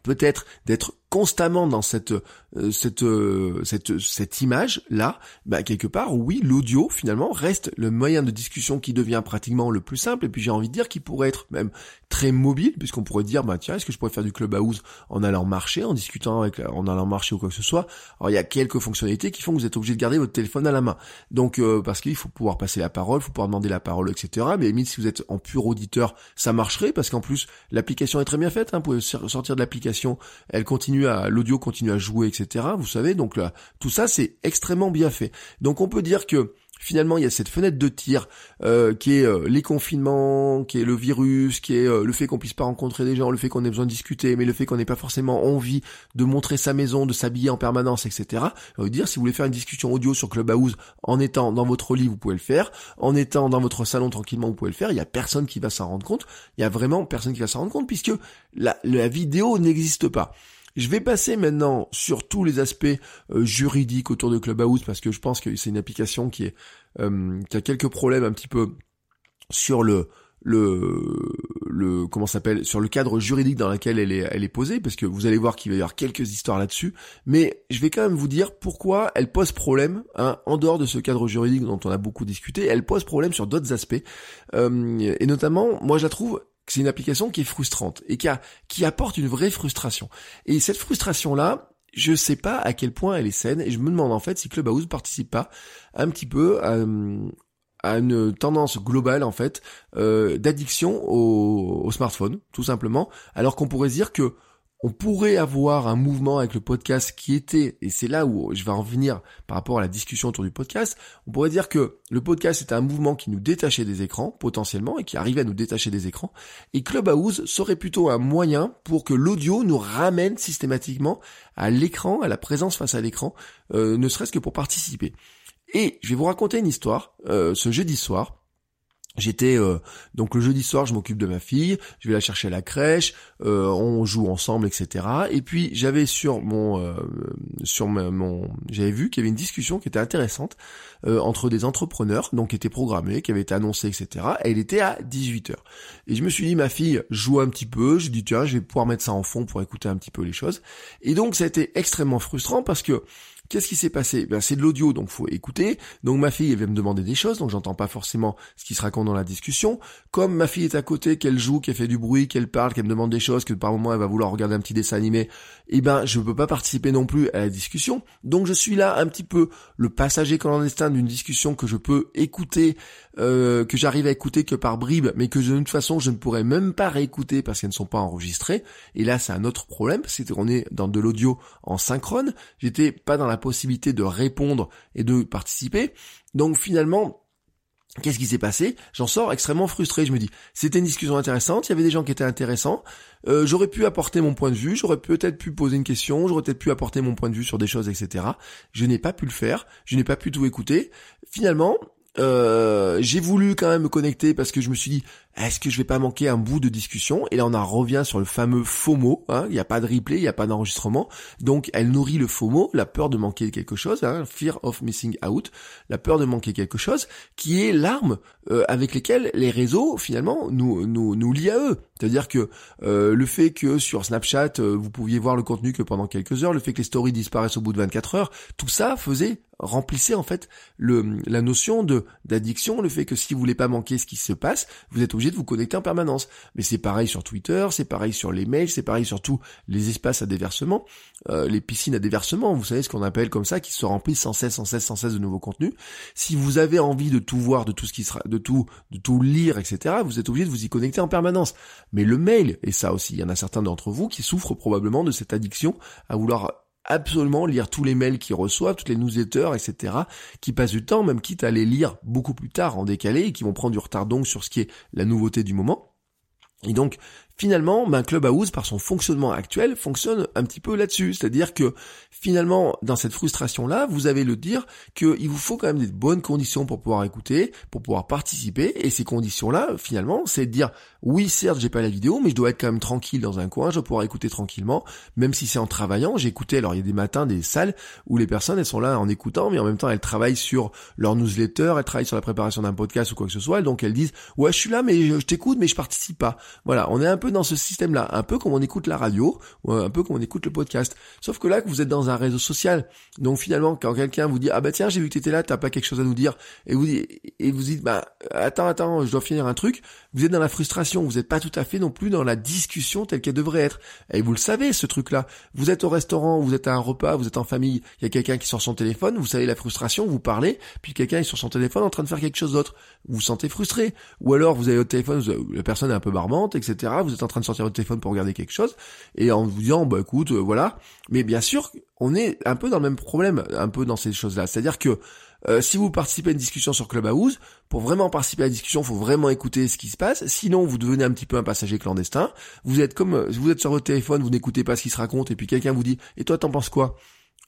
peut-être d'être constamment dans cette euh, cette euh, cette cette image là, bah quelque part oui, l'audio finalement reste le moyen de discussion qui devient pratiquement le plus simple et puis j'ai envie de dire qu'il pourrait être même très mobile puisqu'on pourrait dire bah tiens, est-ce que je pourrais faire du clubhouse en allant marcher, en discutant avec en allant marcher ou quoi que ce soit? Alors il y a quelques fonctionnalités qui font que vous êtes obligé de garder votre téléphone à la main. Donc euh, parce qu'il faut pouvoir passer la parole, faut pouvoir demander la parole, etc. Mais limite si vous êtes en pur auditeur, ça marcherait parce qu'en plus l'application est très bien faite. Hein, vous pouvez sortir de l'application, elle continue à l'audio continue à jouer, etc. Vous savez, donc tout ça c'est extrêmement bien fait. Donc on peut dire que finalement il y a cette fenêtre de tir euh, qui est euh, les confinements, qui est le virus, qui est euh, le fait qu'on puisse pas rencontrer des gens, le fait qu'on ait besoin de discuter, mais le fait qu'on n'ait pas forcément envie de montrer sa maison, de s'habiller en permanence, etc. Je veux dire, si vous voulez faire une discussion audio sur Clubhouse en étant dans votre lit, vous pouvez le faire, en étant dans votre salon tranquillement, vous pouvez le faire. Il y a personne qui va s'en rendre compte. Il y a vraiment personne qui va s'en rendre compte puisque la vidéo n'existe pas. Je vais passer maintenant sur tous les aspects euh, juridiques autour de Clubhouse parce que je pense que c'est une application qui est euh, qui a quelques problèmes un petit peu sur le le le comment s'appelle sur le cadre juridique dans lequel elle est elle est posée parce que vous allez voir qu'il va y avoir quelques histoires là-dessus. Mais je vais quand même vous dire pourquoi elle pose problème hein, en dehors de ce cadre juridique dont on a beaucoup discuté elle pose problème sur d'autres aspects. Euh, et notamment moi je la trouve c'est une application qui est frustrante et qui, apporte une vraie frustration. Et cette frustration-là, je sais pas à quel point elle est saine et je me demande en fait si Clubhouse participe pas un petit peu à, à une tendance globale en fait euh, d'addiction au, au, smartphone, tout simplement, alors qu'on pourrait dire que on pourrait avoir un mouvement avec le podcast qui était, et c'est là où je vais en venir par rapport à la discussion autour du podcast, on pourrait dire que le podcast était un mouvement qui nous détachait des écrans, potentiellement, et qui arrivait à nous détacher des écrans, et Clubhouse serait plutôt un moyen pour que l'audio nous ramène systématiquement à l'écran, à la présence face à l'écran, euh, ne serait-ce que pour participer. Et je vais vous raconter une histoire, euh, ce jeudi soir, J'étais euh, donc le jeudi soir, je m'occupe de ma fille, je vais la chercher à la crèche, euh, on joue ensemble, etc. Et puis j'avais sur mon euh, sur mon j'avais vu qu'il y avait une discussion qui était intéressante entre des entrepreneurs, donc qui était programmée, qui avait été annoncée, etc. Et elle était à 18h. Et je me suis dit ma fille joue un petit peu, je dis tiens je vais pouvoir mettre ça en fond pour écouter un petit peu les choses. Et donc ça a été extrêmement frustrant parce que Qu'est-ce qui s'est passé? Ben, C'est de l'audio, donc faut écouter. Donc ma fille, elle vient me demander des choses, donc j'entends pas forcément ce qui se raconte dans la discussion. Comme ma fille est à côté, qu'elle joue, qu'elle fait du bruit, qu'elle parle, qu'elle me demande des choses, que par moment elle va vouloir regarder un petit dessin animé, eh ben je peux pas participer non plus à la discussion. Donc je suis là un petit peu le passager clandestin d'une discussion que je peux écouter, euh, que j'arrive à écouter que par bribes, mais que de toute façon je ne pourrais même pas réécouter parce qu'elles ne sont pas enregistrées. Et là c'est un autre problème, c'est qu'on est dans de l'audio en synchrone. J'étais pas dans la possibilité de répondre et de participer. Donc finalement, Qu'est-ce qui s'est passé? J'en sors extrêmement frustré. Je me dis, c'était une discussion intéressante, il y avait des gens qui étaient intéressants. Euh, j'aurais pu apporter mon point de vue, j'aurais peut-être pu poser une question, j'aurais peut-être pu apporter mon point de vue sur des choses, etc. Je n'ai pas pu le faire, je n'ai pas pu tout écouter. Finalement, euh, j'ai voulu quand même me connecter parce que je me suis dit est-ce que je vais pas manquer un bout de discussion? Et là on en revient sur le fameux FOMO, hein, il n'y a pas de replay, il n'y a pas d'enregistrement, donc elle nourrit le FOMO, la peur de manquer quelque chose, hein, fear of missing out, la peur de manquer quelque chose, qui est l'arme euh, avec lesquelles les réseaux finalement nous, nous, nous lient à eux. C'est-à-dire que euh, le fait que sur Snapchat vous pouviez voir le contenu que pendant quelques heures, le fait que les stories disparaissent au bout de 24 heures, tout ça faisait remplissait en fait le, la notion de d'addiction, le fait que si vous voulez pas manquer ce qui se passe, vous êtes obligé de vous connecter en permanence. Mais c'est pareil sur Twitter, c'est pareil sur les mails, c'est pareil sur tous les espaces à déversement, euh, les piscines à déversement, vous savez ce qu'on appelle comme ça, qui se remplissent sans cesse, sans cesse, sans cesse de nouveaux contenus. Si vous avez envie de tout voir, de tout ce qui sera, de tout, de tout lire, etc., vous êtes obligé de vous y connecter en permanence. Mais le mail, et ça aussi, il y en a certains d'entre vous qui souffrent probablement de cette addiction à vouloir absolument lire tous les mails qu'ils reçoivent, toutes les newsletters, etc., qui passent du temps, même quitte à les lire beaucoup plus tard en décalé, et qui vont prendre du retard donc sur ce qui est la nouveauté du moment. Et donc, finalement, ben, Clubhouse, par son fonctionnement actuel, fonctionne un petit peu là-dessus. C'est-à-dire que, finalement, dans cette frustration-là, vous avez le dire qu'il vous faut quand même des bonnes conditions pour pouvoir écouter, pour pouvoir participer, et ces conditions-là, finalement, c'est de dire, oui, certes, j'ai pas la vidéo, mais je dois être quand même tranquille dans un coin, je dois pouvoir écouter tranquillement, même si c'est en travaillant. J'ai écouté, alors il y a des matins, des salles, où les personnes, elles sont là en écoutant, mais en même temps, elles travaillent sur leur newsletter, elles travaillent sur la préparation d'un podcast ou quoi que ce soit, donc elles disent, ouais, je suis là, mais je t'écoute, mais je participe pas. Voilà, on est un peu dans ce système-là, un peu comme on écoute la radio, un peu comme on écoute le podcast. Sauf que là, vous êtes dans un réseau social, donc finalement, quand quelqu'un vous dit ah bah tiens, j'ai vu que t'étais là, t'as pas quelque chose à nous dire, et vous et vous dites bah attends attends, je dois finir un truc, vous êtes dans la frustration, vous n'êtes pas tout à fait non plus dans la discussion telle qu'elle devrait être. Et vous le savez, ce truc-là. Vous êtes au restaurant, vous êtes à un repas, vous êtes en famille, il y a quelqu'un qui sort son téléphone, vous savez la frustration, vous parlez, puis quelqu'un est sur son téléphone en train de faire quelque chose d'autre. Vous vous sentez frustré. Ou alors vous avez votre téléphone, la personne est un peu barbante, etc. Vous êtes en train de sortir votre téléphone pour regarder quelque chose, et en vous disant, bah écoute, euh, voilà. Mais bien sûr, on est un peu dans le même problème, un peu dans ces choses-là. C'est-à-dire que euh, si vous participez à une discussion sur Clubhouse, pour vraiment participer à la discussion, faut vraiment écouter ce qui se passe. Sinon, vous devenez un petit peu un passager clandestin. Vous êtes comme, vous êtes sur votre téléphone, vous n'écoutez pas ce qui se raconte, et puis quelqu'un vous dit, et toi, t'en penses quoi?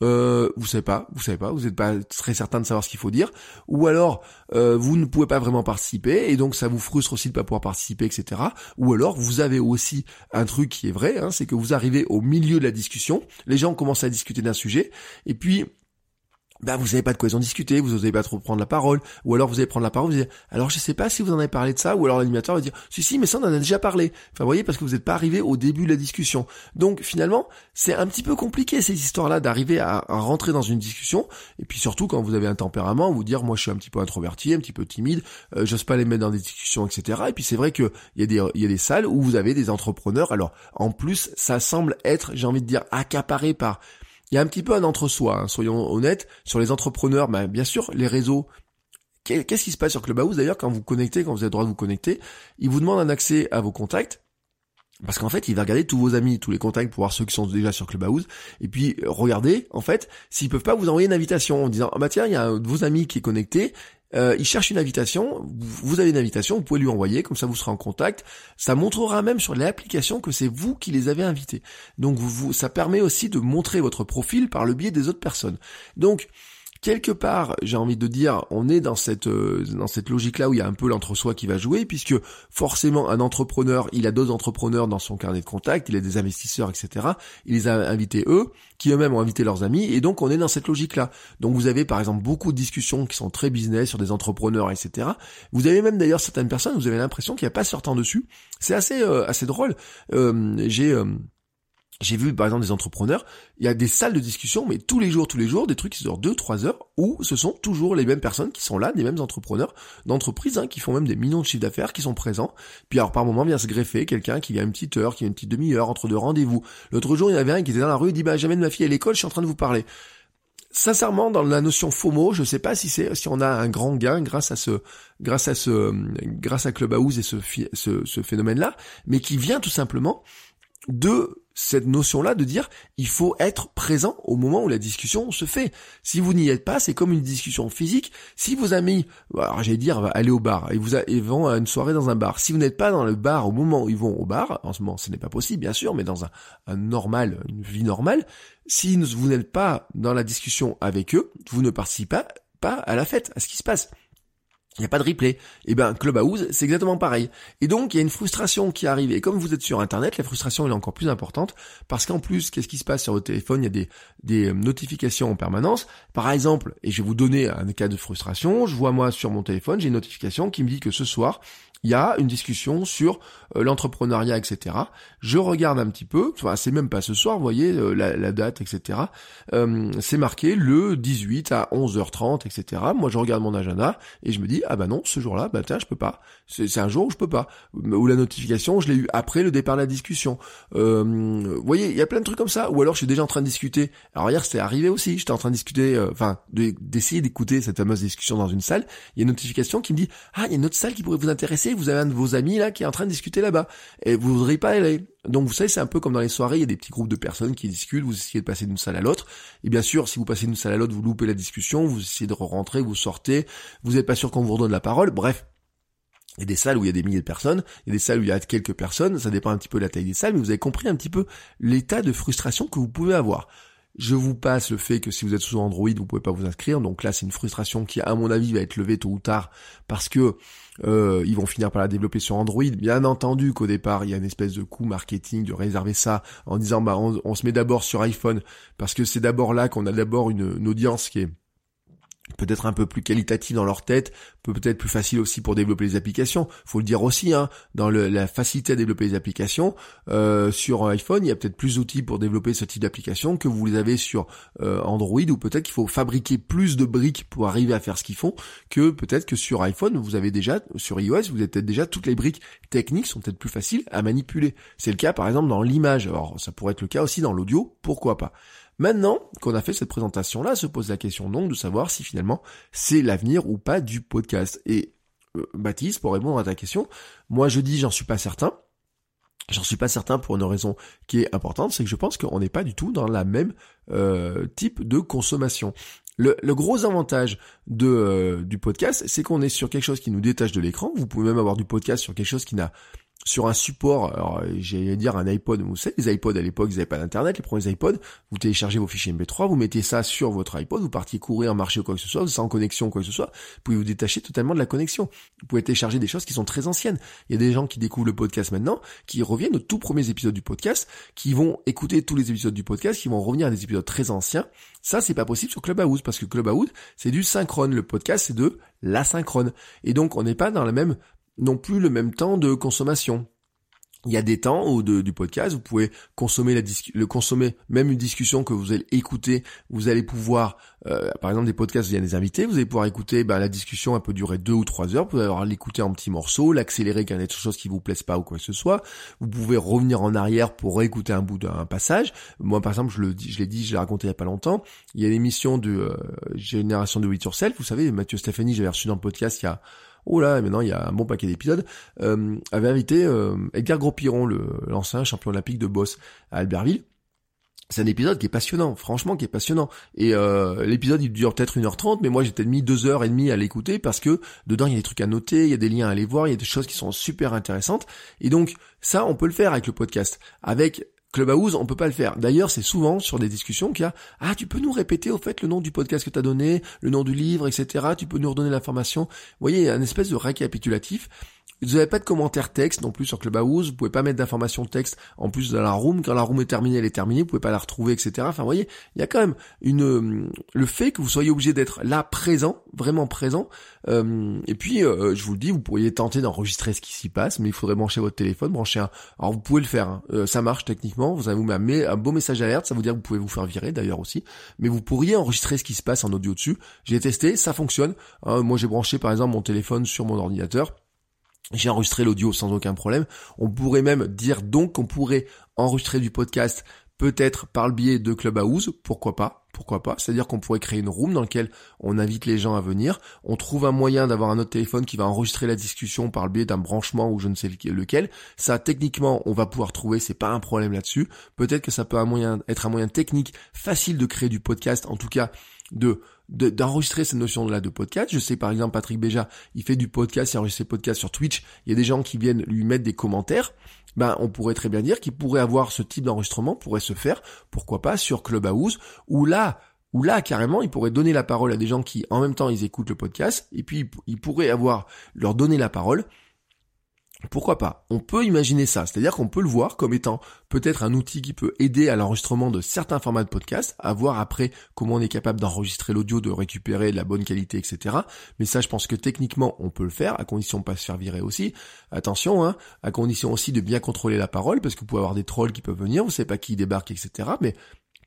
Euh, vous savez pas, vous savez pas, vous n'êtes pas très certain de savoir ce qu'il faut dire, ou alors euh, vous ne pouvez pas vraiment participer et donc ça vous frustre aussi de pas pouvoir participer, etc. Ou alors vous avez aussi un truc qui est vrai, hein, c'est que vous arrivez au milieu de la discussion, les gens commencent à discuter d'un sujet et puis bah vous savez pas de quoi ils ont discuté, vous n'osez pas trop prendre la parole, ou alors vous allez prendre la parole, vous allez alors je sais pas si vous en avez parlé de ça, ou alors l'animateur va dire, si si, mais ça on en a déjà parlé. Enfin vous voyez, parce que vous n'êtes pas arrivé au début de la discussion. Donc finalement, c'est un petit peu compliqué ces histoires-là d'arriver à, rentrer dans une discussion, et puis surtout quand vous avez un tempérament, vous dire, moi je suis un petit peu introverti, un petit peu timide, euh, j'ose pas les mettre dans des discussions, etc. Et puis c'est vrai que il y a des salles où vous avez des entrepreneurs. Alors en plus, ça semble être, j'ai envie de dire, accaparé par il y a un petit peu un entre-soi, hein, soyons honnêtes, sur les entrepreneurs, ben, bien sûr, les réseaux, Qu'est-ce qui se passe sur Clubhouse? D'ailleurs quand vous connectez, quand vous avez le droit de vous connecter Il vous demande un accès à vos contacts. Parce qu'en fait, il va regarder tous vos amis, tous les contacts pour voir ceux qui sont déjà sur Clubhouse. Et puis, euh, regardez, en fait, s'ils peuvent pas vous envoyer une invitation en disant, ah bah tiens, il y a un de vos amis qui est connecté, euh, il cherche une invitation, vous avez une invitation, vous pouvez lui envoyer, comme ça vous serez en contact. Ça montrera même sur l'application que c'est vous qui les avez invités. Donc ça permet aussi de montrer votre profil par le biais des autres personnes. Donc quelque part, j'ai envie de dire, on est dans cette euh, dans cette logique-là où il y a un peu l'entre-soi qui va jouer, puisque forcément un entrepreneur, il a d'autres entrepreneurs dans son carnet de contact, il a des investisseurs, etc. Il les a invités eux, qui eux-mêmes ont invité leurs amis, et donc on est dans cette logique-là. Donc vous avez par exemple beaucoup de discussions qui sont très business sur des entrepreneurs, etc. Vous avez même d'ailleurs certaines personnes, vous avez l'impression qu'il n'y a pas temps dessus. C'est assez euh, assez drôle. Euh, j'ai j'ai vu par exemple des entrepreneurs, il y a des salles de discussion, mais tous les jours, tous les jours, des trucs qui durent 2-3 heures, où ce sont toujours les mêmes personnes qui sont là, les mêmes entrepreneurs d'entreprises, hein, qui font même des millions de chiffres d'affaires, qui sont présents. Puis alors par moment vient se greffer quelqu'un qui vient une petite heure, qui vient une petite demi-heure entre deux rendez-vous. L'autre jour, il y en avait un qui était dans la rue, il dit bah j'amène ma fille à l'école, je suis en train de vous parler. Sincèrement, dans la notion FOMO, je sais pas si c'est si on a un grand gain grâce à ce grâce à ce grâce à Clubhouse et ce, ce phénomène-là, mais qui vient tout simplement de cette notion-là de dire il faut être présent au moment où la discussion se fait. Si vous n'y êtes pas, c'est comme une discussion physique. Si vos amis, alors j'allais dire, aller au bar, et vont à une soirée dans un bar. Si vous n'êtes pas dans le bar au moment où ils vont au bar, en ce moment ce n'est pas possible bien sûr, mais dans un, normal, une vie normale, si vous n'êtes pas dans la discussion avec eux, vous ne participez pas à la fête, à ce qui se passe. Il n'y a pas de replay. Et eh ben Clubhouse, c'est exactement pareil. Et donc il y a une frustration qui arrive. Et comme vous êtes sur Internet, la frustration est encore plus importante parce qu'en plus, qu'est-ce qui se passe sur votre téléphone? Il y a des, des euh, notifications en permanence. Par exemple, et je vais vous donner un cas de frustration, je vois moi sur mon téléphone, j'ai une notification qui me dit que ce soir, il y a une discussion sur euh, l'entrepreneuriat, etc. Je regarde un petit peu, enfin c'est même pas ce soir, vous voyez euh, la, date, etc. Euh, c'est marqué le 18 à 11h30, etc. Moi je regarde mon agenda et je me dis ah bah non ce jour-là, bah tiens je peux pas. C'est un jour où je peux pas. Ou la notification je l'ai eu après le départ de la discussion. vous voyez il y a plein de trucs comme ça. Ou alors je suis déjà en train de discuter. Alors hier c'était arrivé aussi, j'étais en train de discuter, enfin d'essayer d'écouter cette fameuse discussion dans une salle. Il y a une notification qui me dit ah il y a une autre salle qui pourrait vous intéresser vous avez un de vos amis là qui est en train de discuter là-bas et vous voudriez pas aller. Donc vous savez, c'est un peu comme dans les soirées, il y a des petits groupes de personnes qui discutent, vous essayez de passer d'une salle à l'autre. Et bien sûr, si vous passez d'une salle à l'autre, vous loupez la discussion, vous essayez de rentrer, vous sortez, vous n'êtes pas sûr qu'on vous redonne la parole. Bref, il y a des salles où il y a des milliers de personnes, il y a des salles où il y a quelques personnes, ça dépend un petit peu de la taille des salles, mais vous avez compris un petit peu l'état de frustration que vous pouvez avoir. Je vous passe le fait que si vous êtes sous Android, vous pouvez pas vous inscrire. Donc là, c'est une frustration qui, à mon avis, va être levée tôt ou tard parce que euh, ils vont finir par la développer sur Android. Bien entendu qu'au départ, il y a une espèce de coût marketing de réserver ça en disant bah on, se met d'abord sur iPhone parce que c'est d'abord là qu'on a d'abord une audience qui est peut-être un peu plus qualitatif dans leur tête, peut-être plus facile aussi pour développer les applications. Faut le dire aussi, hein, dans la facilité à développer les applications euh, sur iPhone, il y a peut-être plus d'outils pour développer ce type d'application que vous les avez sur euh, Android, ou peut-être qu'il faut fabriquer plus de briques pour arriver à faire ce qu'ils font, que peut-être que sur iPhone vous avez déjà, sur iOS vous avez peut-être déjà toutes les briques techniques sont peut-être plus faciles à manipuler. C'est le cas par exemple dans l'image. Alors ça pourrait être le cas aussi dans l'audio, pourquoi pas. Maintenant qu'on a fait cette présentation-là, se pose la question donc de savoir si finalement c'est l'avenir ou pas du podcast. Et euh, Baptiste, pour répondre à ta question, moi je dis j'en suis pas certain. J'en suis pas certain pour une raison qui est importante, c'est que je pense qu'on n'est pas du tout dans la même euh, type de consommation. Le, gros avantage euh, du podcast, c'est qu'on est sur quelque chose qui nous détache de l'écran. Vous pouvez même avoir du podcast sur quelque chose qui n'a sur un support, alors j'allais dire un iPod, vous savez, les iPods à l'époque, ils n'avaient pas d'internet, les premiers iPods, vous téléchargez vos fichiers MP3, vous mettez ça sur votre iPod, vous partiez courir, marcher ou quoi que ce soit, sans connexion ou quoi que ce soit, vous pouvez vous détacher totalement de la connexion. Vous pouvez télécharger des choses qui sont très anciennes. Il y a des gens qui découvrent le podcast maintenant, qui reviennent aux tout premiers épisodes du podcast, qui vont écouter tous les épisodes du podcast, qui vont revenir à des épisodes très anciens. Ça, c'est pas possible sur Clubhouse, parce que Clubhouse, c'est du synchrone. Le podcast, c'est de l'asynchrone. Et donc, on n'est pas dans la même non plus le même temps de consommation. il y a des temps où du podcast, vous pouvez consommer la le consommer même une discussion que vous allez écouter, vous allez pouvoir, euh, par exemple des podcasts, il y a des invités, vous allez pouvoir écouter, bah, la discussion elle peut durer deux ou trois heures, vous pouvez avoir l'écouter en petits morceaux, l'accélérer quand il y a des choses qui vous plaisent pas ou quoi que ce soit. Vous pouvez revenir en arrière pour réécouter un bout d'un passage. Moi par exemple, je le dis, je l'ai dit, je l'ai raconté il y a pas longtemps. Il y a l'émission de euh, Génération de With Yourself, vous savez, Mathieu Stéphanie, j'avais reçu dans le podcast il y a oh là, maintenant il y a un bon paquet d'épisodes, euh, avait invité euh, Edgar Gros-Piron, l'ancien champion olympique de boss à Albertville. C'est un épisode qui est passionnant, franchement qui est passionnant. Et euh, l'épisode il dure peut-être 1h30, mais moi peut-être mis 2h30 à l'écouter parce que dedans il y a des trucs à noter, il y a des liens à aller voir, il y a des choses qui sont super intéressantes. Et donc ça on peut le faire avec le podcast. Avec Clubhouse, on peut pas le faire. D'ailleurs, c'est souvent sur des discussions qu'il y a ah tu peux nous répéter au fait le nom du podcast que tu as donné, le nom du livre, etc. Tu peux nous redonner l'information. Vous voyez, une espèce de récapitulatif. Vous n'avez pas de commentaires texte non plus sur Clubhouse, vous pouvez pas mettre d'informations texte en plus dans la room, quand la room est terminée, elle est terminée, vous pouvez pas la retrouver, etc. Enfin, vous voyez, il y a quand même une euh, le fait que vous soyez obligé d'être là présent, vraiment présent. Euh, et puis, euh, je vous le dis, vous pourriez tenter d'enregistrer ce qui s'y passe, mais il faudrait brancher votre téléphone, brancher un. Alors vous pouvez le faire, hein. ça marche techniquement. Vous avez un beau message alerte, ça veut dire que vous pouvez vous faire virer d'ailleurs aussi. Mais vous pourriez enregistrer ce qui se passe en audio dessus. J'ai testé, ça fonctionne. Hein. moi, j'ai branché par exemple mon téléphone sur mon ordinateur. J'ai enregistré l'audio sans aucun problème. On pourrait même dire donc qu'on pourrait enregistrer du podcast peut-être par le biais de Clubhouse, pourquoi pas, pourquoi pas? C'est-à-dire qu'on pourrait créer une room dans laquelle on invite les gens à venir. On trouve un moyen d'avoir un autre téléphone qui va enregistrer la discussion par le biais d'un branchement ou je ne sais lequel. Ça, techniquement, on va pouvoir trouver, c'est pas un problème là-dessus. Peut-être que ça peut être un moyen technique facile de créer du podcast, en tout cas de d'enregistrer cette notion-là de podcast. Je sais par exemple Patrick Béja, il fait du podcast, il enregistre ses podcasts sur Twitch. Il y a des gens qui viennent lui mettre des commentaires. Ben, on pourrait très bien dire qu'il pourrait avoir ce type d'enregistrement, pourrait se faire, pourquoi pas, sur Clubhouse, où là, où là, carrément, il pourrait donner la parole à des gens qui, en même temps, ils écoutent le podcast, et puis il pourrait avoir, leur donner la parole, pourquoi pas? On peut imaginer ça, c'est-à-dire qu'on peut le voir comme étant peut-être un outil qui peut aider à l'enregistrement de certains formats de podcast, à voir après comment on est capable d'enregistrer l'audio, de récupérer de la bonne qualité, etc. Mais ça, je pense que techniquement, on peut le faire, à condition de pas se faire virer aussi. Attention, hein, à condition aussi de bien contrôler la parole, parce que vous pouvez avoir des trolls qui peuvent venir, vous savez pas qui débarque, etc. Mais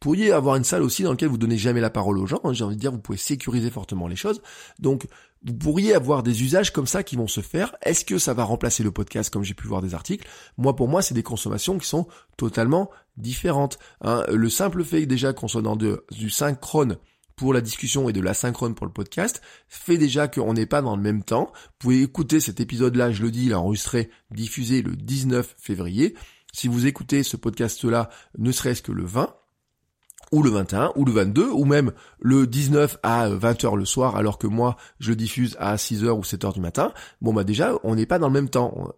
pourriez avoir une salle aussi dans laquelle vous donnez jamais la parole aux gens. Hein, j'ai envie de dire, vous pouvez sécuriser fortement les choses. Donc, vous pourriez avoir des usages comme ça qui vont se faire. Est-ce que ça va remplacer le podcast comme j'ai pu voir des articles? Moi, pour moi, c'est des consommations qui sont totalement différentes. Hein. Le simple fait déjà qu'on soit dans du synchrone pour la discussion et de l'asynchrone pour le podcast fait déjà qu'on n'est pas dans le même temps. Vous pouvez écouter cet épisode-là, je le dis, il est enregistré, diffusé le 19 février. Si vous écoutez ce podcast-là, ne serait-ce que le 20, ou le 21, ou le 22, ou même le 19 à 20h le soir, alors que moi, je diffuse à 6h ou 7h du matin, bon bah déjà, on n'est pas dans le même temps.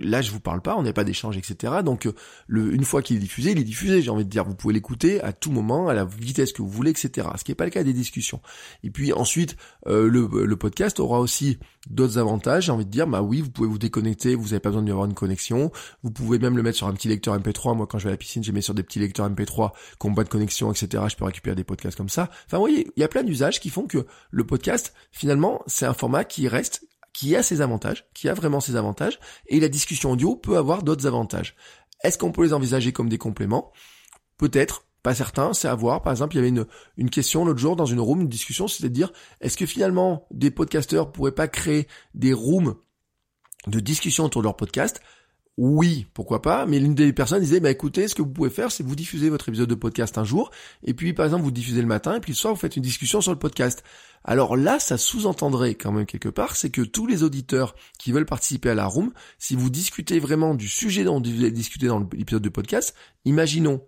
Là, je vous parle pas, on n'a pas d'échange, etc. Donc, euh, une fois qu'il est diffusé, il est diffusé. J'ai envie de dire, vous pouvez l'écouter à tout moment, à la vitesse que vous voulez, etc. Ce qui n'est pas le cas des discussions. Et puis ensuite, euh, le, podcast aura aussi d'autres avantages. J'ai envie de dire, bah oui, vous pouvez vous déconnecter, vous n'avez pas besoin d'avoir une connexion. Vous pouvez même le mettre sur un petit lecteur MP3. Moi, quand je vais à la piscine, j'ai mis sur des petits lecteurs MP3 qui n'ont pas de connexion, etc. Je peux récupérer des podcasts comme ça. Enfin, vous voyez, il y a plein d'usages qui font que le podcast, finalement, c'est un format qui reste qui a ses avantages, qui a vraiment ses avantages, et la discussion audio peut avoir d'autres avantages. Est-ce qu'on peut les envisager comme des compléments? Peut-être, pas certain, c'est à voir. Par exemple, il y avait une, une question l'autre jour dans une room, une discussion, c'était de dire, est-ce que finalement des podcasteurs pourraient pas créer des rooms de discussion autour de leur podcast oui, pourquoi pas, mais l'une des personnes disait, bah écoutez, ce que vous pouvez faire, c'est vous diffuser votre épisode de podcast un jour, et puis par exemple vous diffusez le matin, et puis le soir vous faites une discussion sur le podcast. Alors là, ça sous-entendrait quand même quelque part, c'est que tous les auditeurs qui veulent participer à la room, si vous discutez vraiment du sujet dont vous avez discuté dans l'épisode de podcast, imaginons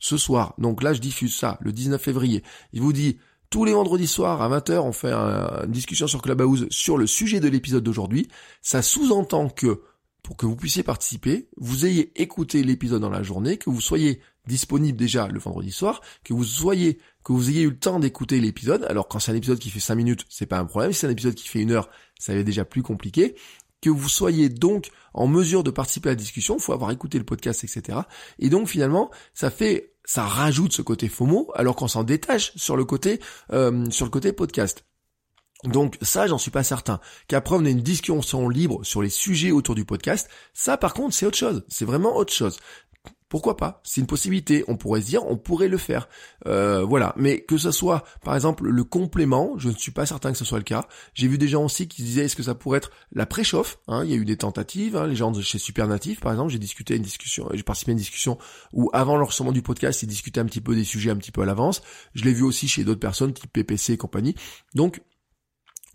ce soir, donc là je diffuse ça, le 19 février, il vous dit, tous les vendredis soirs à 20h, on fait une discussion sur Clubhouse sur le sujet de l'épisode d'aujourd'hui. Ça sous-entend que pour que vous puissiez participer, vous ayez écouté l'épisode dans la journée, que vous soyez disponible déjà le vendredi soir, que vous soyez, que vous ayez eu le temps d'écouter l'épisode. Alors quand c'est un épisode qui fait 5 minutes, c'est pas un problème. Si c'est un épisode qui fait une heure, ça va être déjà plus compliqué. Que vous soyez donc en mesure de participer à la discussion, il faut avoir écouté le podcast, etc. Et donc finalement, ça fait, ça rajoute ce côté FOMO, alors qu'on s'en détache sur le côté, euh, sur le côté podcast. Donc ça, j'en suis pas certain. Qu'après on ait une discussion libre sur les sujets autour du podcast, ça par contre c'est autre chose. C'est vraiment autre chose. Pourquoi pas? C'est une possibilité. On pourrait se dire, on pourrait le faire. Euh, voilà. Mais que ce soit, par exemple, le complément, je ne suis pas certain que ce soit le cas. J'ai vu des gens aussi qui disaient, est-ce que ça pourrait être la préchauffe hein? Il y a eu des tentatives. Hein, les gens de chez Supernatif, par exemple, j'ai discuté une discussion, j'ai participé à une discussion où, avant l'enregistrement du podcast, ils discutaient un petit peu des sujets un petit peu à l'avance. Je l'ai vu aussi chez d'autres personnes, type PPC et compagnie. Donc,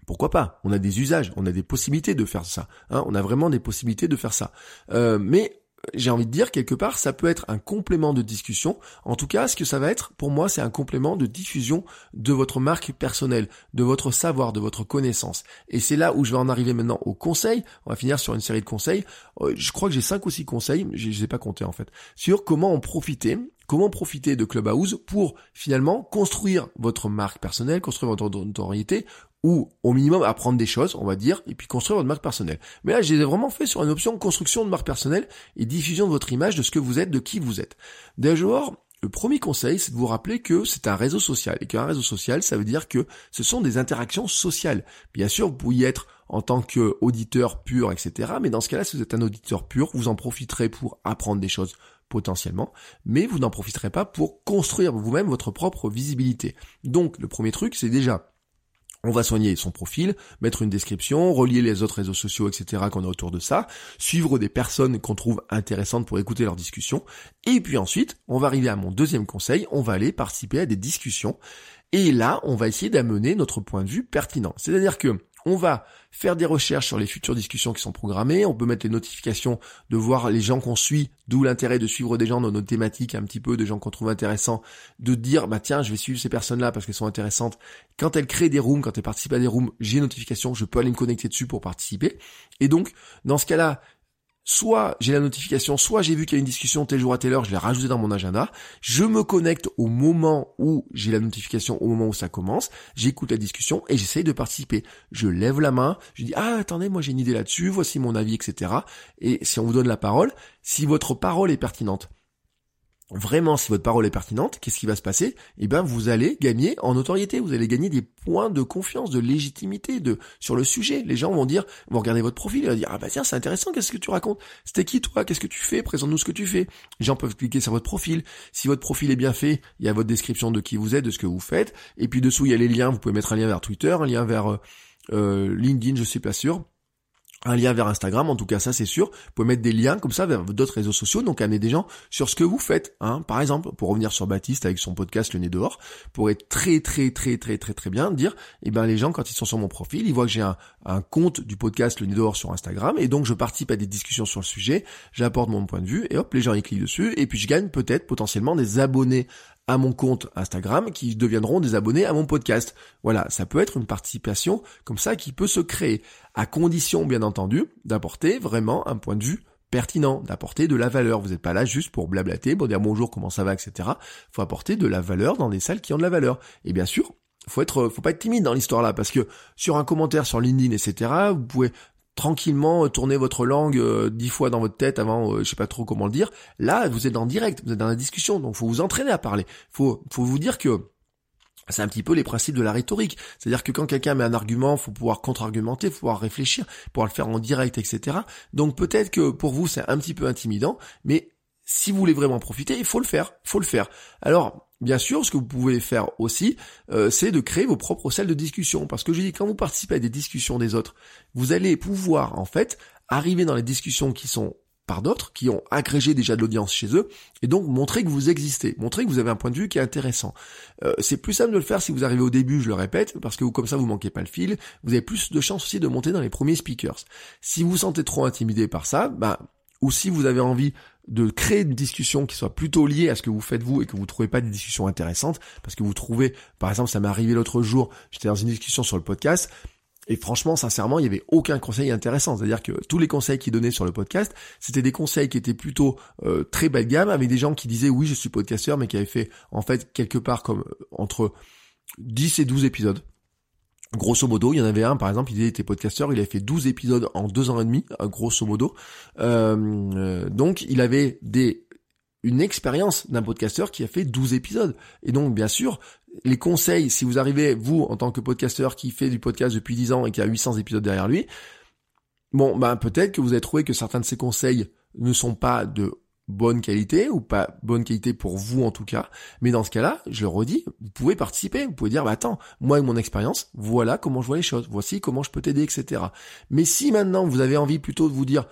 pourquoi pas? On a des usages, on a des possibilités de faire ça. Hein on a vraiment des possibilités de faire ça. Euh, mais j'ai envie de dire quelque part, ça peut être un complément de discussion. En tout cas, ce que ça va être, pour moi, c'est un complément de diffusion de votre marque personnelle, de votre savoir, de votre connaissance. Et c'est là où je vais en arriver maintenant au conseil. On va finir sur une série de conseils. Euh, je crois que j'ai cinq ou six conseils, je les ai pas comptés en fait, sur comment en profiter comment profiter de Clubhouse pour finalement construire votre marque personnelle, construire votre notoriété, ou au minimum apprendre des choses, on va dire, et puis construire votre marque personnelle. Mais là, j'ai vraiment fait sur une option construction de marque personnelle et diffusion de votre image, de ce que vous êtes, de qui vous êtes. D'ailleurs, le premier conseil, c'est de vous rappeler que c'est un réseau social, et qu'un réseau social, ça veut dire que ce sont des interactions sociales. Bien sûr, vous pouvez être en tant qu'auditeur pur, etc. Mais dans ce cas-là, si vous êtes un auditeur pur, vous en profiterez pour apprendre des choses potentiellement, mais vous n'en profiterez pas pour construire vous-même votre propre visibilité. Donc, le premier truc, c'est déjà on va soigner son profil, mettre une description, relier les autres réseaux sociaux, etc. qu'on a autour de ça, suivre des personnes qu'on trouve intéressantes pour écouter leurs discussions. Et puis ensuite, on va arriver à mon deuxième conseil, on va aller participer à des discussions. Et là, on va essayer d'amener notre point de vue pertinent. C'est-à-dire que on va faire des recherches sur les futures discussions qui sont programmées, on peut mettre les notifications de voir les gens qu'on suit, d'où l'intérêt de suivre des gens dans nos thématiques un petit peu, des gens qu'on trouve intéressants, de dire bah tiens je vais suivre ces personnes-là parce qu'elles sont intéressantes. Quand elles créent des rooms, quand elles participent à des rooms, j'ai notification, je peux aller me connecter dessus pour participer. Et donc dans ce cas-là, soit j'ai la notification, soit j'ai vu qu'il y a une discussion tel jour à telle heure, je l'ai rajouté dans mon agenda, je me connecte au moment où j'ai la notification, au moment où ça commence, j'écoute la discussion et j'essaye de participer. Je lève la main, je dis ah attendez moi j'ai une idée là-dessus, voici mon avis, etc. Et si on vous donne la parole, si votre parole est pertinente, vraiment si votre parole est pertinente, qu'est-ce qui va se passer? Eh bien, vous allez gagner en notoriété, vous allez gagner des points de confiance, de légitimité de sur le sujet. Les gens vont dire, vont regarder votre profil, ils vont dire ah bah tiens c'est intéressant, qu'est-ce que tu racontes? C'était qui toi? Qu'est-ce que tu fais? Présente-nous ce que tu fais. Les gens peuvent cliquer sur votre profil. Si votre profil est bien fait, il y a votre description de qui vous êtes, de ce que vous faites, et puis dessous il y a les liens. Vous pouvez mettre un lien vers Twitter, un lien vers euh, euh LinkedIn, je suis pas sûr un lien vers Instagram, en tout cas ça c'est sûr. Vous pouvez mettre des liens comme ça vers d'autres réseaux sociaux, donc amener des gens sur ce que vous faites. Hein. Par exemple, pour revenir sur Baptiste avec son podcast Le Nez dehors, pourrait très très très très très très bien dire, eh ben les gens quand ils sont sur mon profil, ils voient que j'ai un, un compte du podcast Le Nez dehors sur Instagram, et donc je participe à des discussions sur le sujet, j'apporte mon point de vue, et hop, les gens y cliquent dessus, et puis je gagne peut-être potentiellement des abonnés à mon compte Instagram qui deviendront des abonnés à mon podcast. Voilà, ça peut être une participation comme ça qui peut se créer, à condition bien entendu d'apporter vraiment un point de vue pertinent, d'apporter de la valeur. Vous n'êtes pas là juste pour blablater, pour dire bonjour, comment ça va, etc. faut apporter de la valeur dans des salles qui ont de la valeur. Et bien sûr, faut être, faut pas être timide dans l'histoire là, parce que sur un commentaire sur LinkedIn, etc., vous pouvez tranquillement euh, tourner votre langue euh, dix fois dans votre tête avant, euh, je sais pas trop comment le dire. Là, vous êtes en direct, vous êtes dans la discussion, donc faut vous entraîner à parler. Faut, faut vous dire que c'est un petit peu les principes de la rhétorique. C'est-à-dire que quand quelqu'un met un argument, faut pouvoir contre-argumenter, faut pouvoir réfléchir, pouvoir le faire en direct, etc. Donc peut-être que pour vous c'est un petit peu intimidant, mais si vous voulez vraiment profiter, il faut le faire, faut le faire. Alors, Bien sûr, ce que vous pouvez faire aussi, euh, c'est de créer vos propres salles de discussion. Parce que je dis, quand vous participez à des discussions des autres, vous allez pouvoir, en fait, arriver dans les discussions qui sont par d'autres, qui ont agrégé déjà de l'audience chez eux, et donc montrer que vous existez, montrer que vous avez un point de vue qui est intéressant. Euh, c'est plus simple de le faire si vous arrivez au début, je le répète, parce que comme ça vous manquez pas le fil, vous avez plus de chances aussi de monter dans les premiers speakers. Si vous vous sentez trop intimidé par ça, bah, ou si vous avez envie de créer une discussion qui soit plutôt liée à ce que vous faites vous et que vous trouvez pas des discussions intéressantes parce que vous trouvez par exemple ça m'est arrivé l'autre jour j'étais dans une discussion sur le podcast et franchement, sincèrement, il n'y avait aucun conseil intéressant. C'est-à-dire que tous les conseils qu'ils donnaient sur le podcast, c'était des conseils qui étaient plutôt euh, très bas de gamme, avec des gens qui disaient oui, je suis podcasteur, mais qui avaient fait en fait quelque part comme euh, entre 10 et 12 épisodes. Grosso modo, il y en avait un, par exemple, il était podcasteur, il avait fait 12 épisodes en deux ans et demi, euh, grosso modo. Euh, euh, donc, il avait des une expérience d'un podcasteur qui a fait 12 épisodes. Et donc, bien sûr, les conseils, si vous arrivez, vous, en tant que podcasteur qui fait du podcast depuis 10 ans et qui a 800 épisodes derrière lui, bon, ben, peut-être que vous avez trouvé que certains de ces conseils ne sont pas de bonne qualité ou pas bonne qualité pour vous en tout cas. Mais dans ce cas-là, je le redis, vous pouvez participer. Vous pouvez dire, bah attends, moi avec mon expérience, voilà comment je vois les choses. Voici comment je peux t'aider, etc. Mais si maintenant vous avez envie plutôt de vous dire,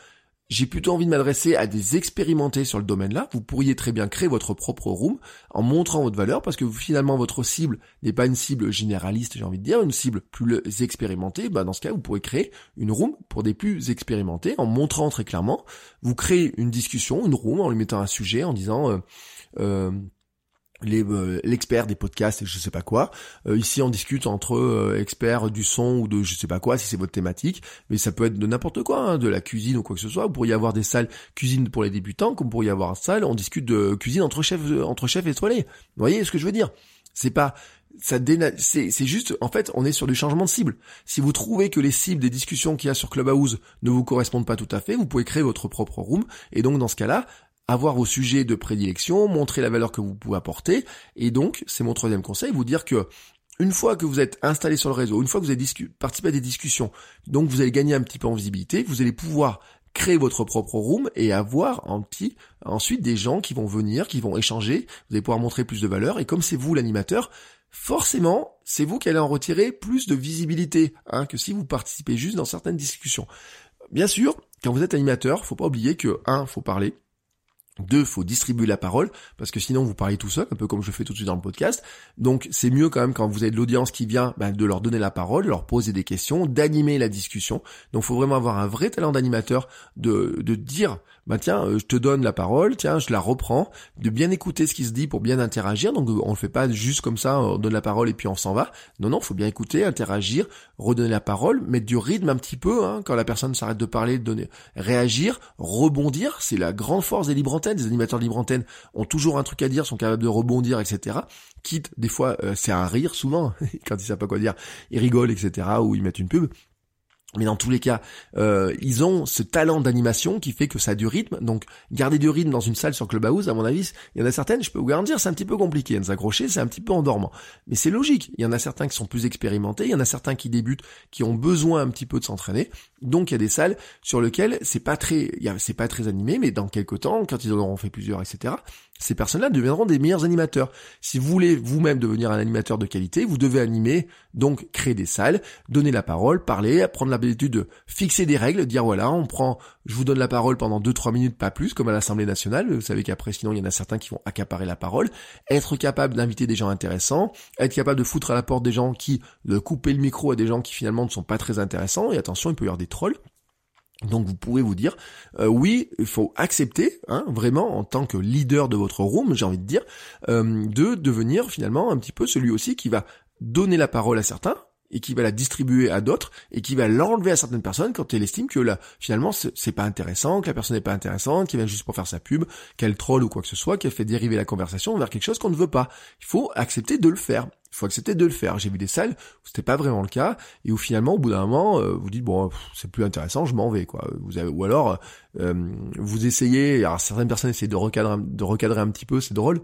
j'ai plutôt envie de m'adresser à des expérimentés sur le domaine-là. Vous pourriez très bien créer votre propre room en montrant votre valeur parce que finalement votre cible n'est pas une cible généraliste, j'ai envie de dire, une cible plus expérimentée. Bah, dans ce cas, vous pourrez créer une room pour des plus expérimentés en montrant très clairement. Vous créez une discussion, une room en lui mettant un sujet, en disant euh, euh, euh, l'expert des podcasts et je sais pas quoi. Euh, ici, on discute entre euh, experts du son ou de je sais pas quoi, si c'est votre thématique, mais ça peut être de n'importe quoi, hein, de la cuisine ou quoi que ce soit. Vous pourriez avoir des salles cuisine pour les débutants, comme vous pourriez avoir une salle, on discute de cuisine entre chefs, entre chefs étoilés. Vous voyez ce que je veux dire? C'est pas ça c'est c'est juste en fait on est sur du changement de cible. Si vous trouvez que les cibles des discussions qu'il y a sur Clubhouse ne vous correspondent pas tout à fait, vous pouvez créer votre propre room et donc dans ce cas-là, avoir vos sujets de prédilection, montrer la valeur que vous pouvez apporter, et donc, c'est mon troisième conseil, vous dire que une fois que vous êtes installé sur le réseau, une fois que vous avez participé à des discussions, donc vous allez gagner un petit peu en visibilité, vous allez pouvoir créer votre propre room et avoir un petit, ensuite des gens qui vont venir, qui vont échanger, vous allez pouvoir montrer plus de valeur, et comme c'est vous l'animateur, forcément, c'est vous qui allez en retirer plus de visibilité hein, que si vous participez juste dans certaines discussions. Bien sûr, quand vous êtes animateur, faut pas oublier que, un, faut parler, deux, faut distribuer la parole, parce que sinon vous parlez tout seul, un peu comme je fais tout de suite dans le podcast. Donc c'est mieux quand même quand vous avez de l'audience qui vient, ben, de leur donner la parole, de leur poser des questions, d'animer la discussion. Donc faut vraiment avoir un vrai talent d'animateur, de, de dire, bah tiens, euh, je te donne la parole, tiens, je la reprends, de bien écouter ce qui se dit pour bien interagir. Donc on le fait pas juste comme ça, on donne la parole et puis on s'en va. Non, non, faut bien écouter, interagir, redonner la parole, mettre du rythme un petit peu, hein, quand la personne s'arrête de parler, de donner, réagir, rebondir. C'est la grande force des libres des animateurs de libre antenne ont toujours un truc à dire, sont capables de rebondir, etc. Quitte, des fois, euh, c'est un rire souvent, quand ils savent pas quoi dire, ils rigolent, etc. ou ils mettent une pub. Mais dans tous les cas, euh, ils ont ce talent d'animation qui fait que ça a du rythme. Donc, garder du rythme dans une salle sur Clubhouse, à mon avis, il y en a certaines, je peux vous garantir, c'est un petit peu compliqué. De s'accrocher, c'est un petit peu endormant. Mais c'est logique. Il y en a certains qui sont plus expérimentés, il y en a certains qui débutent, qui ont besoin un petit peu de s'entraîner. Donc, il y a des salles sur lesquelles c'est pas très, c'est pas très animé, mais dans quelques temps, quand ils en auront fait plusieurs, etc., ces personnes-là deviendront des meilleurs animateurs. Si vous voulez vous-même devenir un animateur de qualité, vous devez animer, donc créer des salles, donner la parole, parler, prendre l'habitude de fixer des règles, dire voilà, on prend, je vous donne la parole pendant 2-3 minutes, pas plus, comme à l'Assemblée nationale. Vous savez qu'après, sinon, il y en a certains qui vont accaparer la parole. Être capable d'inviter des gens intéressants, être capable de foutre à la porte des gens qui, de couper le micro à des gens qui finalement ne sont pas très intéressants. Et attention, il peut y avoir des trolls. Donc vous pouvez vous dire, euh, oui, il faut accepter, hein, vraiment, en tant que leader de votre room, j'ai envie de dire, euh, de devenir finalement un petit peu celui aussi qui va donner la parole à certains, et qui va la distribuer à d'autres et qui va l'enlever à certaines personnes quand elle estime que là finalement c'est pas intéressant, que la personne n'est pas intéressante, qu'elle vient juste pour faire sa pub, qu'elle troll ou quoi que ce soit, qu'elle fait dériver la conversation vers quelque chose qu'on ne veut pas. Il faut accepter de le faire. Il faut accepter de le faire. J'ai vu des salles où c'était pas vraiment le cas et où finalement au bout d'un moment euh, vous dites bon c'est plus intéressant, je m'en vais quoi. Vous avez, ou alors euh, vous essayez. Alors certaines personnes essayent de recadrer, de recadrer un petit peu, c'est drôle.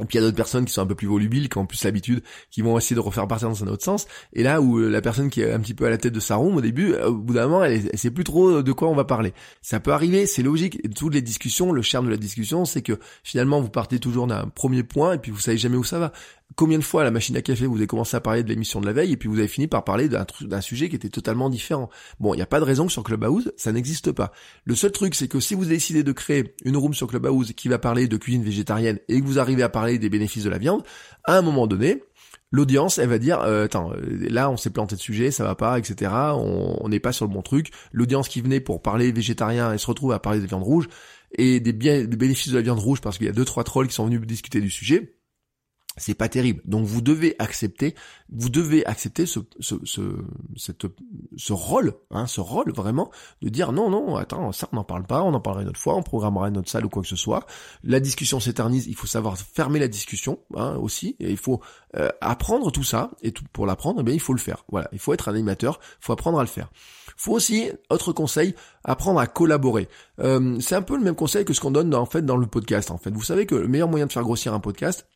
Et puis il y a d'autres personnes qui sont un peu plus volubiles, qui ont plus l'habitude, qui vont essayer de refaire partir dans un autre sens. Et là où la personne qui est un petit peu à la tête de sa room au début, au bout d'un moment, elle, elle sait plus trop de quoi on va parler. Ça peut arriver, c'est logique. Et toutes les discussions, le charme de la discussion, c'est que finalement vous partez toujours d'un premier point et puis vous savez jamais où ça va. Combien de fois à la machine à café vous avez commencé à parler de l'émission de la veille et puis vous avez fini par parler d'un sujet qui était totalement différent. Bon, il n'y a pas de raison que sur Clubhouse, ça n'existe pas. Le seul truc, c'est que si vous décidez de créer une room sur Clubhouse qui va parler de cuisine végétarienne et que vous arrivez à parler des bénéfices de la viande, à un moment donné, l'audience, elle va dire, euh, attends, euh, là on s'est planté de sujet, ça va pas, etc. On n'est pas sur le bon truc. L'audience qui venait pour parler végétarien, elle se retrouve à parler de viande rouge et des, des bénéfices de la viande rouge parce qu'il y a deux trois trolls qui sont venus discuter du sujet c'est pas terrible. Donc vous devez accepter, vous devez accepter ce ce ce cette, ce rôle, hein, ce rôle vraiment de dire non non attends ça on n'en parle pas, on en parlera une autre fois, on programmera une autre salle ou quoi que ce soit. La discussion s'éternise, il faut savoir fermer la discussion hein, aussi, et il faut euh, apprendre tout ça et tout pour l'apprendre, eh il faut le faire. Voilà, il faut être un animateur, il faut apprendre à le faire. Faut aussi, autre conseil, apprendre à collaborer. Euh, c'est un peu le même conseil que ce qu'on donne en fait dans le podcast. En fait, vous savez que le meilleur moyen de faire grossir un podcast,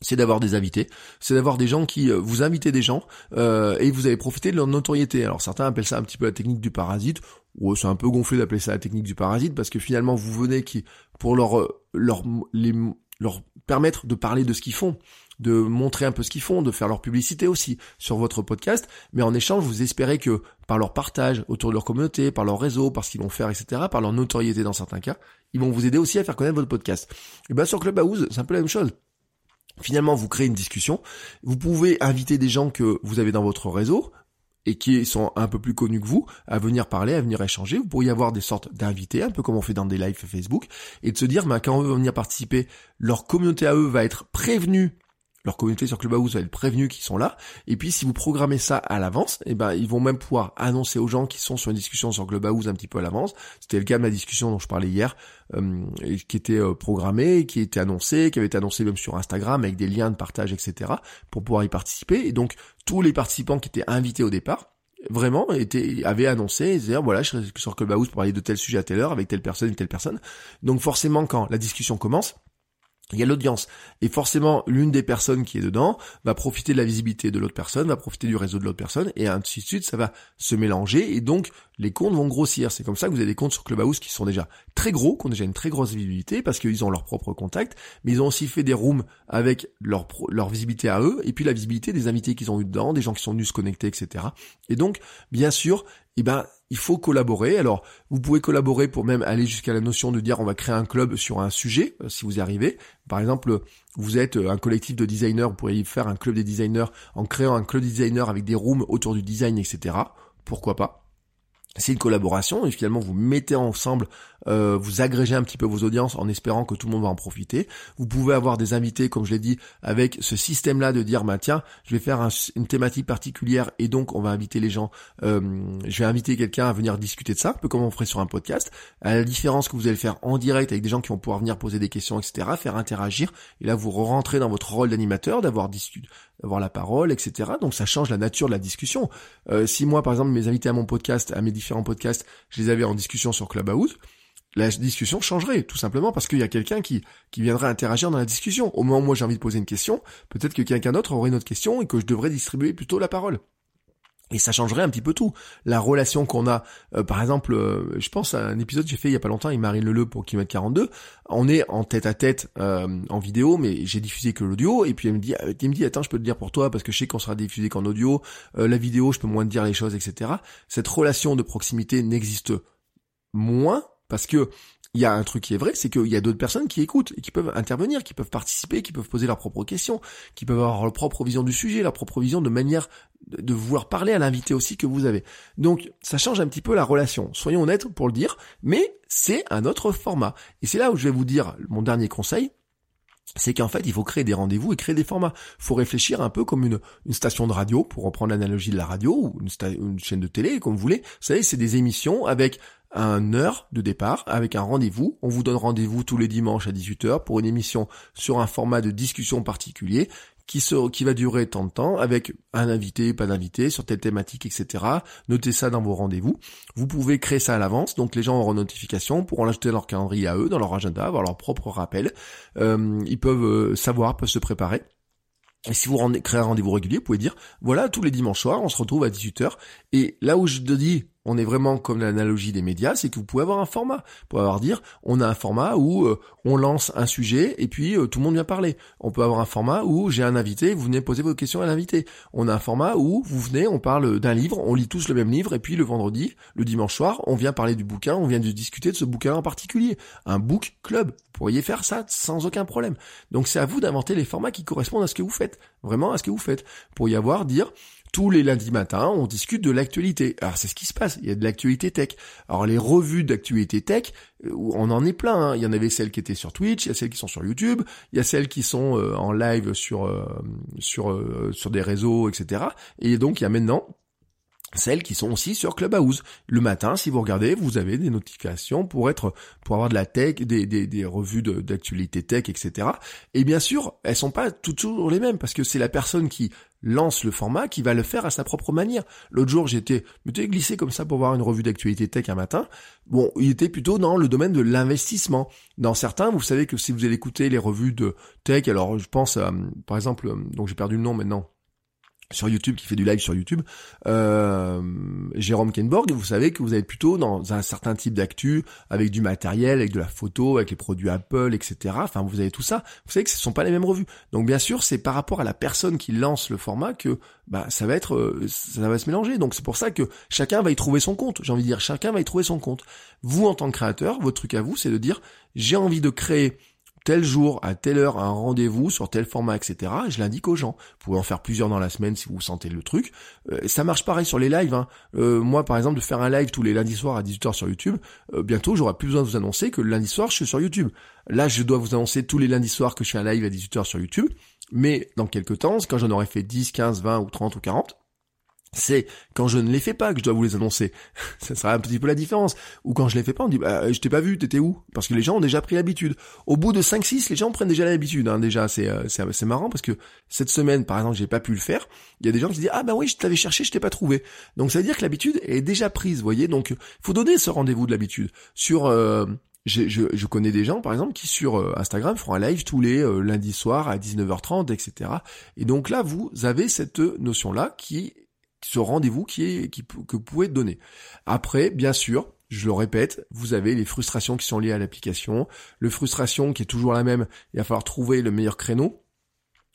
c'est d'avoir des invités, c'est d'avoir des gens qui euh, vous invitez des gens euh, et vous allez profiter de leur notoriété. Alors certains appellent ça un petit peu la technique du parasite, ou c'est un peu gonflé d'appeler ça la technique du parasite parce que finalement vous venez qui pour leur euh, leur les, leur permettre de parler de ce qu'ils font, de montrer un peu ce qu'ils font, de faire leur publicité aussi sur votre podcast, mais en échange vous espérez que par leur partage autour de leur communauté, par leur réseau, par ce qu'ils vont faire, etc., par leur notoriété dans certains cas, ils vont vous aider aussi à faire connaître votre podcast. Et bien sur Clubhouse, c'est un peu la même chose. Finalement, vous créez une discussion. Vous pouvez inviter des gens que vous avez dans votre réseau et qui sont un peu plus connus que vous à venir parler, à venir échanger. Vous pourriez avoir des sortes d'invités, un peu comme on fait dans des lives Facebook, et de se dire, bah, quand on veut venir participer, leur communauté à eux va être prévenue leur communauté sur Clubhouse va être prévenue qu'ils sont là. Et puis si vous programmez ça à l'avance, eh ben ils vont même pouvoir annoncer aux gens qui sont sur une discussion sur Clubhouse un petit peu à l'avance. C'était le cas de la discussion dont je parlais hier, euh, qui était euh, programmée, qui était annoncée, qui avait été annoncée même sur Instagram avec des liens de partage, etc. pour pouvoir y participer. Et donc tous les participants qui étaient invités au départ vraiment étaient, avaient annoncé, disaient voilà je serai sur Clubhouse pour parler de tel sujet à telle heure avec telle personne et telle personne. Donc forcément quand la discussion commence, il y a l'audience. Et forcément, l'une des personnes qui est dedans va profiter de la visibilité de l'autre personne, va profiter du réseau de l'autre personne, et ainsi de suite, ça va se mélanger, et donc les comptes vont grossir. C'est comme ça que vous avez des comptes sur Clubhouse qui sont déjà très gros, qui ont déjà une très grosse visibilité, parce qu'ils ont leur propre contact, mais ils ont aussi fait des rooms avec leur, leur visibilité à eux, et puis la visibilité des invités qu'ils ont eu dedans, des gens qui sont venus se connecter, etc. Et donc, bien sûr, eh ben, il faut collaborer. Alors, vous pouvez collaborer pour même aller jusqu'à la notion de dire on va créer un club sur un sujet, euh, si vous y arrivez. Par exemple, vous êtes euh, un collectif de designers, vous pourriez faire un club des designers en créant un club des designers avec des rooms autour du design, etc. Pourquoi pas? C'est une collaboration et finalement vous mettez ensemble, euh, vous agrégez un petit peu vos audiences en espérant que tout le monde va en profiter. Vous pouvez avoir des invités, comme je l'ai dit, avec ce système-là de dire, bah tiens, je vais faire une thématique particulière et donc on va inviter les gens, euh, je vais inviter quelqu'un à venir discuter de ça, un peu comme on ferait sur un podcast. À la différence que vous allez faire en direct avec des gens qui vont pouvoir venir poser des questions, etc., faire interagir. Et là, vous rentrez dans votre rôle d'animateur, d'avoir d'avoir la parole, etc. Donc ça change la nature de la discussion. Euh, si moi, par exemple, mes invités à mon podcast, à mes différents podcasts, je les avais en discussion sur Clubhouse, la discussion changerait, tout simplement parce qu'il y a quelqu'un qui, qui viendrait interagir dans la discussion. Au moment où moi j'ai envie de poser une question, peut-être que quelqu'un d'autre aurait une autre question et que je devrais distribuer plutôt la parole. Et ça changerait un petit peu tout. La relation qu'on a, euh, par exemple, euh, je pense à un épisode que j'ai fait il y a pas longtemps avec Marine Leleu pour Kilomètre 42. On est en tête à tête euh, en vidéo, mais j'ai diffusé que l'audio. Et puis elle me dit, elle me dit, attends, je peux te dire pour toi parce que je sais qu'on sera diffusé qu'en audio. la vidéo, je peux moins te dire les choses, etc. Cette relation de proximité n'existe moins parce que il y a un truc qui est vrai, c'est qu'il y a d'autres personnes qui écoutent et qui peuvent intervenir, qui peuvent participer, qui peuvent poser leurs propres questions, qui peuvent avoir leur propre vision du sujet, leur propre vision de manière de vouloir parler à l'invité aussi que vous avez. Donc ça change un petit peu la relation. Soyons honnêtes pour le dire, mais c'est un autre format. Et c'est là où je vais vous dire mon dernier conseil, c'est qu'en fait, il faut créer des rendez-vous et créer des formats. Il faut réfléchir un peu comme une, station de radio, pour reprendre l'analogie de la radio, ou une, une, chaîne de télé, comme vous voulez. Vous savez, c'est des émissions avec un heure de départ, avec un rendez-vous. On vous donne rendez-vous tous les dimanches à 18h pour une émission sur un format de discussion particulier qui, qui va durer tant de temps, avec un invité, pas d'invité, sur telle thématique, etc. Notez ça dans vos rendez-vous. Vous pouvez créer ça à l'avance, donc les gens auront notification, pourront l'ajouter dans leur calendrier à eux, dans leur agenda, avoir leur propre rappel. Euh, ils peuvent euh, savoir, peuvent se préparer. Et si vous créez un rendez-vous régulier, vous pouvez dire, voilà, tous les dimanches soirs, on se retrouve à 18h. Et là où je te dis, on est vraiment comme l'analogie des médias, c'est que vous pouvez avoir un format. Vous pouvez avoir dire, on a un format où euh, on lance un sujet et puis euh, tout le monde vient parler. On peut avoir un format où j'ai un invité, vous venez poser vos questions à l'invité. On a un format où vous venez, on parle d'un livre, on lit tous le même livre et puis le vendredi, le dimanche soir, on vient parler du bouquin, on vient de discuter de ce bouquin en particulier. Un book club. Vous pourriez faire ça sans aucun problème. Donc c'est à vous d'inventer les formats qui correspondent à ce que vous faites. Vraiment à ce que vous faites. Pour y avoir, dire, Tous les lundis matins, on discute de l'actualité. Alors c'est ce qui se passe, il y a de l'actualité tech. Alors les revues d'actualité tech, euh, on en est plein. Hein. Il y en avait celles qui étaient sur Twitch, il y a celles qui sont sur YouTube, il y a celles qui sont euh, en live sur sur sur des réseaux, etc. Et donc il y a maintenant celles qui sont aussi sur Clubhouse. Le matin, si vous regardez, vous avez des notifications pour être, pour avoir de la tech, des, des, des revues d'actualité tech, etc. Et bien sûr, elles sont pas toujours les mêmes parce que c'est la personne qui lance le format qui va le faire à sa propre manière. L'autre jour, j'étais, m'étais glissé comme ça pour voir une revue d'actualité tech un matin. Bon, il était plutôt dans le domaine de l'investissement. Dans certains, vous savez que si vous allez écouter les revues de tech, alors je pense, par exemple, donc j'ai perdu le nom maintenant sur YouTube, qui fait du live sur YouTube, euh, Jérôme Kenborg, vous savez que vous êtes plutôt dans un certain type d'actu, avec du matériel, avec de la photo, avec les produits Apple, etc. Enfin, vous avez tout ça. Vous savez que ce ne sont pas les mêmes revues. Donc, bien sûr, c'est par rapport à la personne qui lance le format que bah ça va être, euh, ça va se mélanger. Donc, c'est pour ça que chacun va y trouver son compte. J'ai envie de dire, chacun va y trouver son compte. Vous, en tant que créateur, votre truc à vous, c'est de dire, j'ai envie de créer tel jour, à telle heure, un rendez-vous sur tel format, etc. je l'indique aux gens. Vous pouvez en faire plusieurs dans la semaine si vous sentez le truc. Euh, ça marche pareil sur les lives. Hein. Euh, moi, par exemple, de faire un live tous les lundis soirs à 18h sur YouTube, euh, bientôt, j'aurai plus besoin de vous annoncer que le lundi soir, je suis sur YouTube. Là, je dois vous annoncer tous les lundis soirs que je fais un live à 18h sur YouTube. Mais dans quelques temps, quand j'en aurai fait 10, 15, 20 ou 30 ou 40, c'est quand je ne les fais pas que je dois vous les annoncer. ça sera un petit peu la différence. Ou quand je les fais pas, on dit bah, je t'ai pas vu, t'étais où? Parce que les gens ont déjà pris l'habitude. Au bout de 5-6, les gens prennent déjà l'habitude. Hein, déjà, c'est, euh, c'est marrant parce que cette semaine, par exemple, j'ai pas pu le faire. Il y a des gens qui disent ah bah oui, je t'avais cherché, je t'ai pas trouvé. Donc ça veut dire que l'habitude est déjà prise, voyez. Donc faut donner ce rendez-vous de l'habitude. Sur euh, je, je, je, connais des gens, par exemple, qui sur euh, Instagram font un live tous les lundis soirs à 19h30, etc. Et donc là, vous avez cette notion-là qui ce rendez-vous qui est qui, que vous pouvez donner. Après, bien sûr, je le répète, vous avez les frustrations qui sont liées à l'application, le frustration qui est toujours la même, il va falloir trouver le meilleur créneau.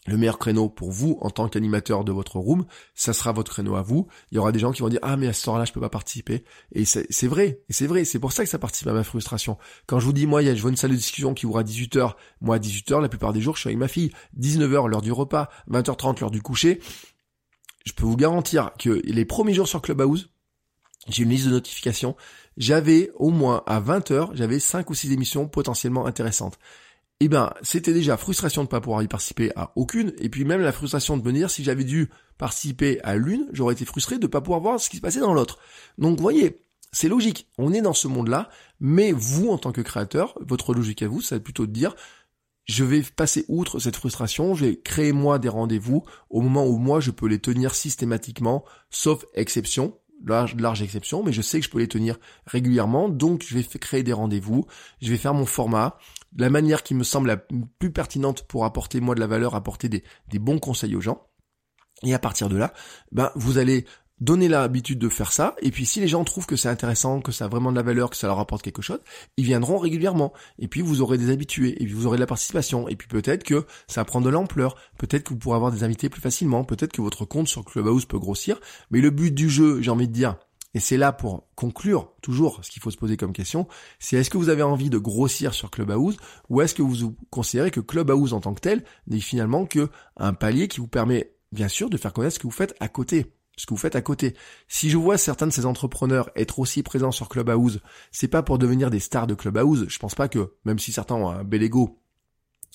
Le meilleur créneau pour vous en tant qu'animateur de votre room, ça sera votre créneau à vous. Il y aura des gens qui vont dire ah mais à ce temps-là je peux pas participer. Et c'est vrai, et c'est vrai, c'est pour ça que ça participe à ma frustration. Quand je vous dis moi il y a je vois une salle de discussion qui ouvre à 18h, moi à 18h la plupart des jours je suis avec ma fille, 19h l'heure du repas, 20h30 l'heure du coucher, je peux vous garantir que les premiers jours sur Clubhouse, j'ai une liste de notifications. J'avais au moins à 20 heures, j'avais 5 ou 6 émissions potentiellement intéressantes. Eh ben, c'était déjà frustration de ne pas pouvoir y participer à aucune, et puis même la frustration de me dire si j'avais dû participer à l'une, j'aurais été frustré de ne pas pouvoir voir ce qui se passait dans l'autre. Donc, vous voyez, c'est logique. On est dans ce monde-là, mais vous, en tant que créateur, votre logique à vous, c'est plutôt de dire, je vais passer outre cette frustration, je vais créer moi des rendez-vous au moment où moi je peux les tenir systématiquement, sauf exception, large, exception, mais je sais que je peux les tenir régulièrement, donc je vais créer des rendez-vous, je vais faire mon format, la manière qui me semble la plus pertinente pour apporter moi de la valeur, apporter des, des bons conseils aux gens. Et à partir de là, ben vous allez Donnez l'habitude de faire ça, et puis si les gens trouvent que c'est intéressant, que ça a vraiment de la valeur, que ça leur apporte quelque chose, ils viendront régulièrement. Et puis vous aurez des habitués, et puis vous aurez de la participation, et puis peut-être que ça prend de l'ampleur, peut-être que vous pourrez avoir des invités plus facilement, peut-être que votre compte sur Clubhouse peut grossir, mais le but du jeu, j'ai envie de dire, et c'est là pour conclure toujours ce qu'il faut se poser comme question, c'est est-ce que vous avez envie de grossir sur Clubhouse ou est-ce que vous considérez que Clubhouse en tant que tel n'est finalement que un palier qui vous permet bien sûr de faire connaître ce que vous faites à côté? Ce que vous faites à côté. Si je vois certains de ces entrepreneurs être aussi présents sur Clubhouse, c'est pas pour devenir des stars de Clubhouse. Je pense pas que, même si certains ont un bel ego,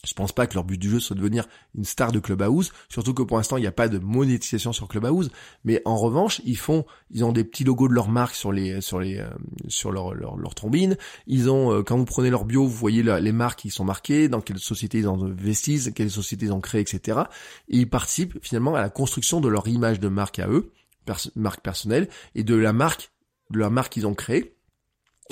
je pense pas que leur but du jeu soit de devenir une star de Clubhouse, surtout que pour l'instant il n'y a pas de monétisation sur Clubhouse. Mais en revanche, ils font, ils ont des petits logos de leur marque sur les, sur les, euh, sur leur, leur, leur trombine. Ils ont, euh, quand vous prenez leur bio, vous voyez les marques qui sont marquées, dans quelle société ils ont investissent, quelles sociétés ils ont créé, etc. Et ils participent finalement à la construction de leur image de marque à eux, marque personnelle, et de la marque, de la marque qu'ils ont créée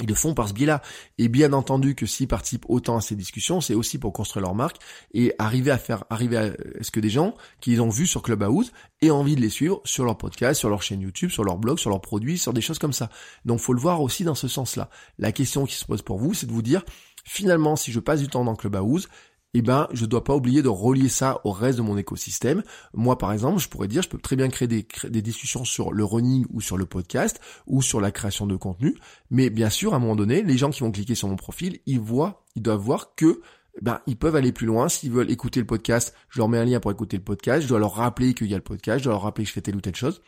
ils le font par ce biais-là. Et bien entendu que s'ils participent autant à ces discussions, c'est aussi pour construire leur marque et arriver à faire, arriver à ce que des gens qui ont vu sur Clubhouse aient envie de les suivre sur leur podcast, sur leur chaîne YouTube, sur leur blog, sur leurs produits, sur des choses comme ça. Donc faut le voir aussi dans ce sens-là. La question qui se pose pour vous, c'est de vous dire, finalement, si je passe du temps dans Clubhouse, eh ben, je dois pas oublier de relier ça au reste de mon écosystème. Moi, par exemple, je pourrais dire, je peux très bien créer des, discussions sur le running ou sur le podcast ou sur la création de contenu. Mais bien sûr, à un moment donné, les gens qui vont cliquer sur mon profil, ils voient, ils doivent voir que ben ils peuvent aller plus loin. S'ils veulent écouter le podcast, je leur mets un lien pour écouter le podcast. Je dois leur rappeler qu'il y a le podcast. Je dois leur rappeler que je fais telle ou telle chose.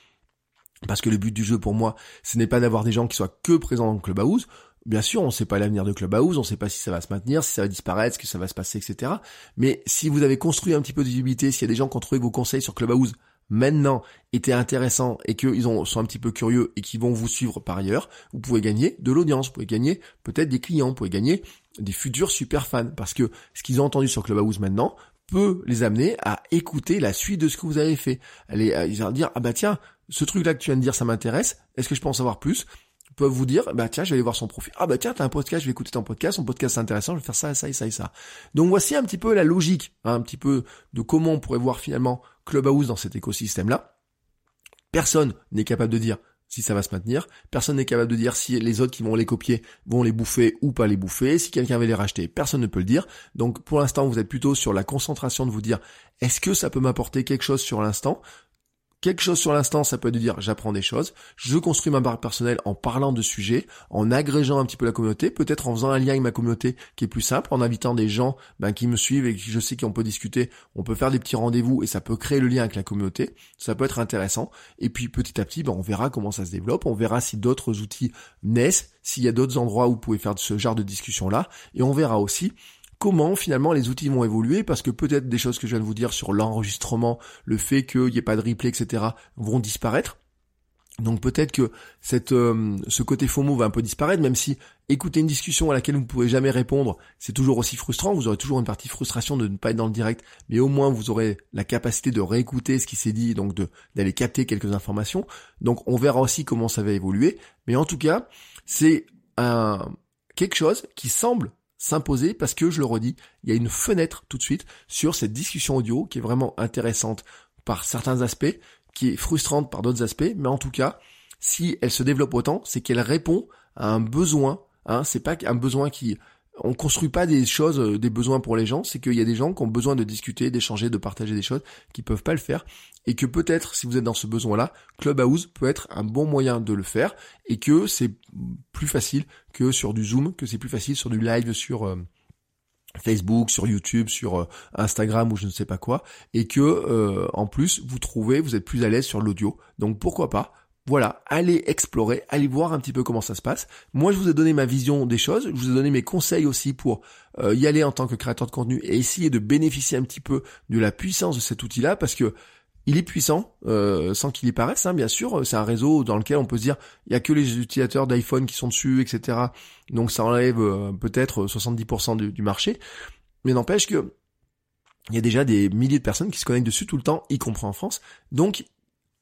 Parce que le but du jeu pour moi, ce n'est pas d'avoir des gens qui soient que présents dans le Clubhouse. Bien sûr, on ne sait pas l'avenir de Clubhouse, on ne sait pas si ça va se maintenir, si ça va disparaître, ce que ça va se passer, etc. Mais si vous avez construit un petit peu de visibilité, s'il y a des gens qui ont trouvé vos conseils sur Clubhouse maintenant étaient intéressants et qu'ils sont un petit peu curieux et qui vont vous suivre par ailleurs, vous pouvez gagner de l'audience, vous pouvez gagner peut-être des clients, vous pouvez gagner des futurs super fans. Parce que ce qu'ils ont entendu sur Clubhouse maintenant peut les amener à écouter la suite de ce que vous avez fait. Euh, ils vont dire, ah bah tiens, ce truc-là que tu viens de dire, ça m'intéresse, est-ce que je peux en savoir plus? Peuvent vous dire, bah tiens, je vais aller voir son profil. Ah bah tiens, t'as un podcast, je vais écouter ton podcast, son podcast c'est intéressant, je vais faire ça, ça et ça et ça. Donc voici un petit peu la logique, hein, un petit peu de comment on pourrait voir finalement Clubhouse dans cet écosystème-là. Personne n'est capable de dire si ça va se maintenir. Personne n'est capable de dire si les autres qui vont les copier vont les bouffer ou pas les bouffer. Si quelqu'un va les racheter, personne ne peut le dire. Donc pour l'instant, vous êtes plutôt sur la concentration de vous dire est-ce que ça peut m'apporter quelque chose sur l'instant? Quelque chose sur l'instant, ça peut être de dire j'apprends des choses, je construis ma barre personnelle en parlant de sujets, en agrégeant un petit peu la communauté, peut-être en faisant un lien avec ma communauté qui est plus simple, en invitant des gens ben, qui me suivent et qui je sais qu'on peut discuter, on peut faire des petits rendez-vous et ça peut créer le lien avec la communauté, ça peut être intéressant. Et puis petit à petit, ben, on verra comment ça se développe, on verra si d'autres outils naissent, s'il y a d'autres endroits où vous pouvez faire ce genre de discussion là, et on verra aussi comment finalement les outils vont évoluer parce que peut-être des choses que je viens de vous dire sur l'enregistrement, le fait qu'il n'y ait pas de replay, etc. vont disparaître. Donc peut-être que euh, ce côté FOMO va un peu disparaître, même si écouter une discussion à laquelle vous ne pouvez jamais répondre, c'est toujours aussi frustrant. Vous aurez toujours une partie frustration de ne pas être dans le direct, mais au moins vous aurez la capacité de réécouter ce qui s'est dit, donc d'aller capter quelques informations. Donc on verra aussi comment ça va évoluer. Mais en tout cas, c'est quelque chose qui semble s'imposer parce que, je le redis, il y a une fenêtre tout de suite sur cette discussion audio qui est vraiment intéressante par certains aspects, qui est frustrante par d'autres aspects, mais en tout cas, si elle se développe autant, c'est qu'elle répond à un besoin, hein, c'est pas un besoin qui on construit pas des choses, euh, des besoins pour les gens, c'est qu'il y a des gens qui ont besoin de discuter, d'échanger, de partager des choses, qui peuvent pas le faire, et que peut-être, si vous êtes dans ce besoin-là, Clubhouse peut être un bon moyen de le faire, et que c'est plus facile que sur du Zoom, que c'est plus facile sur du live sur euh, Facebook, sur YouTube, sur euh, Instagram ou je ne sais pas quoi, et que en plus vous trouvez, vous êtes plus à l'aise sur l'audio. Donc pourquoi pas voilà, allez explorer, allez voir un petit peu comment ça se passe. Moi, je vous ai donné ma vision des choses, je vous ai donné mes conseils aussi pour euh, y aller en tant que créateur de contenu et essayer de bénéficier un petit peu de la puissance de cet outil-là, parce que il est puissant, euh, sans qu'il y paraisse, hein, bien sûr. C'est un réseau dans lequel on peut se dire, il y a que les utilisateurs d'iPhone qui sont dessus, etc. Donc ça enlève euh, peut-être 70% du, du marché. Mais n'empêche que il y a déjà des milliers de personnes qui se connectent dessus tout le temps, y compris en France. Donc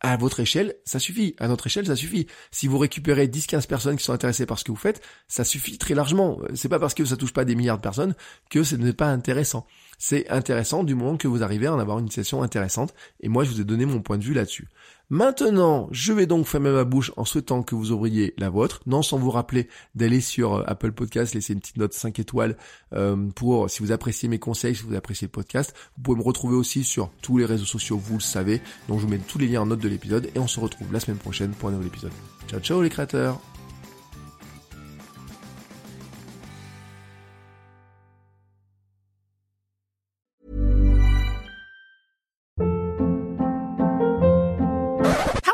à votre échelle, ça suffit. À notre échelle, ça suffit. Si vous récupérez 10-15 personnes qui sont intéressées par ce que vous faites, ça suffit très largement. C'est pas parce que ça touche pas des milliards de personnes que ce n'est pas intéressant. C'est intéressant du moment que vous arrivez à en avoir une session intéressante. Et moi, je vous ai donné mon point de vue là-dessus. Maintenant, je vais donc fermer ma bouche en souhaitant que vous ouvriez la vôtre, non sans vous rappeler d'aller sur euh, Apple Podcast, laisser une petite note 5 étoiles euh, pour si vous appréciez mes conseils, si vous appréciez le podcast. Vous pouvez me retrouver aussi sur tous les réseaux sociaux, vous le savez, donc je vous mets tous les liens en note de l'épisode et on se retrouve la semaine prochaine pour un nouvel épisode. Ciao ciao les créateurs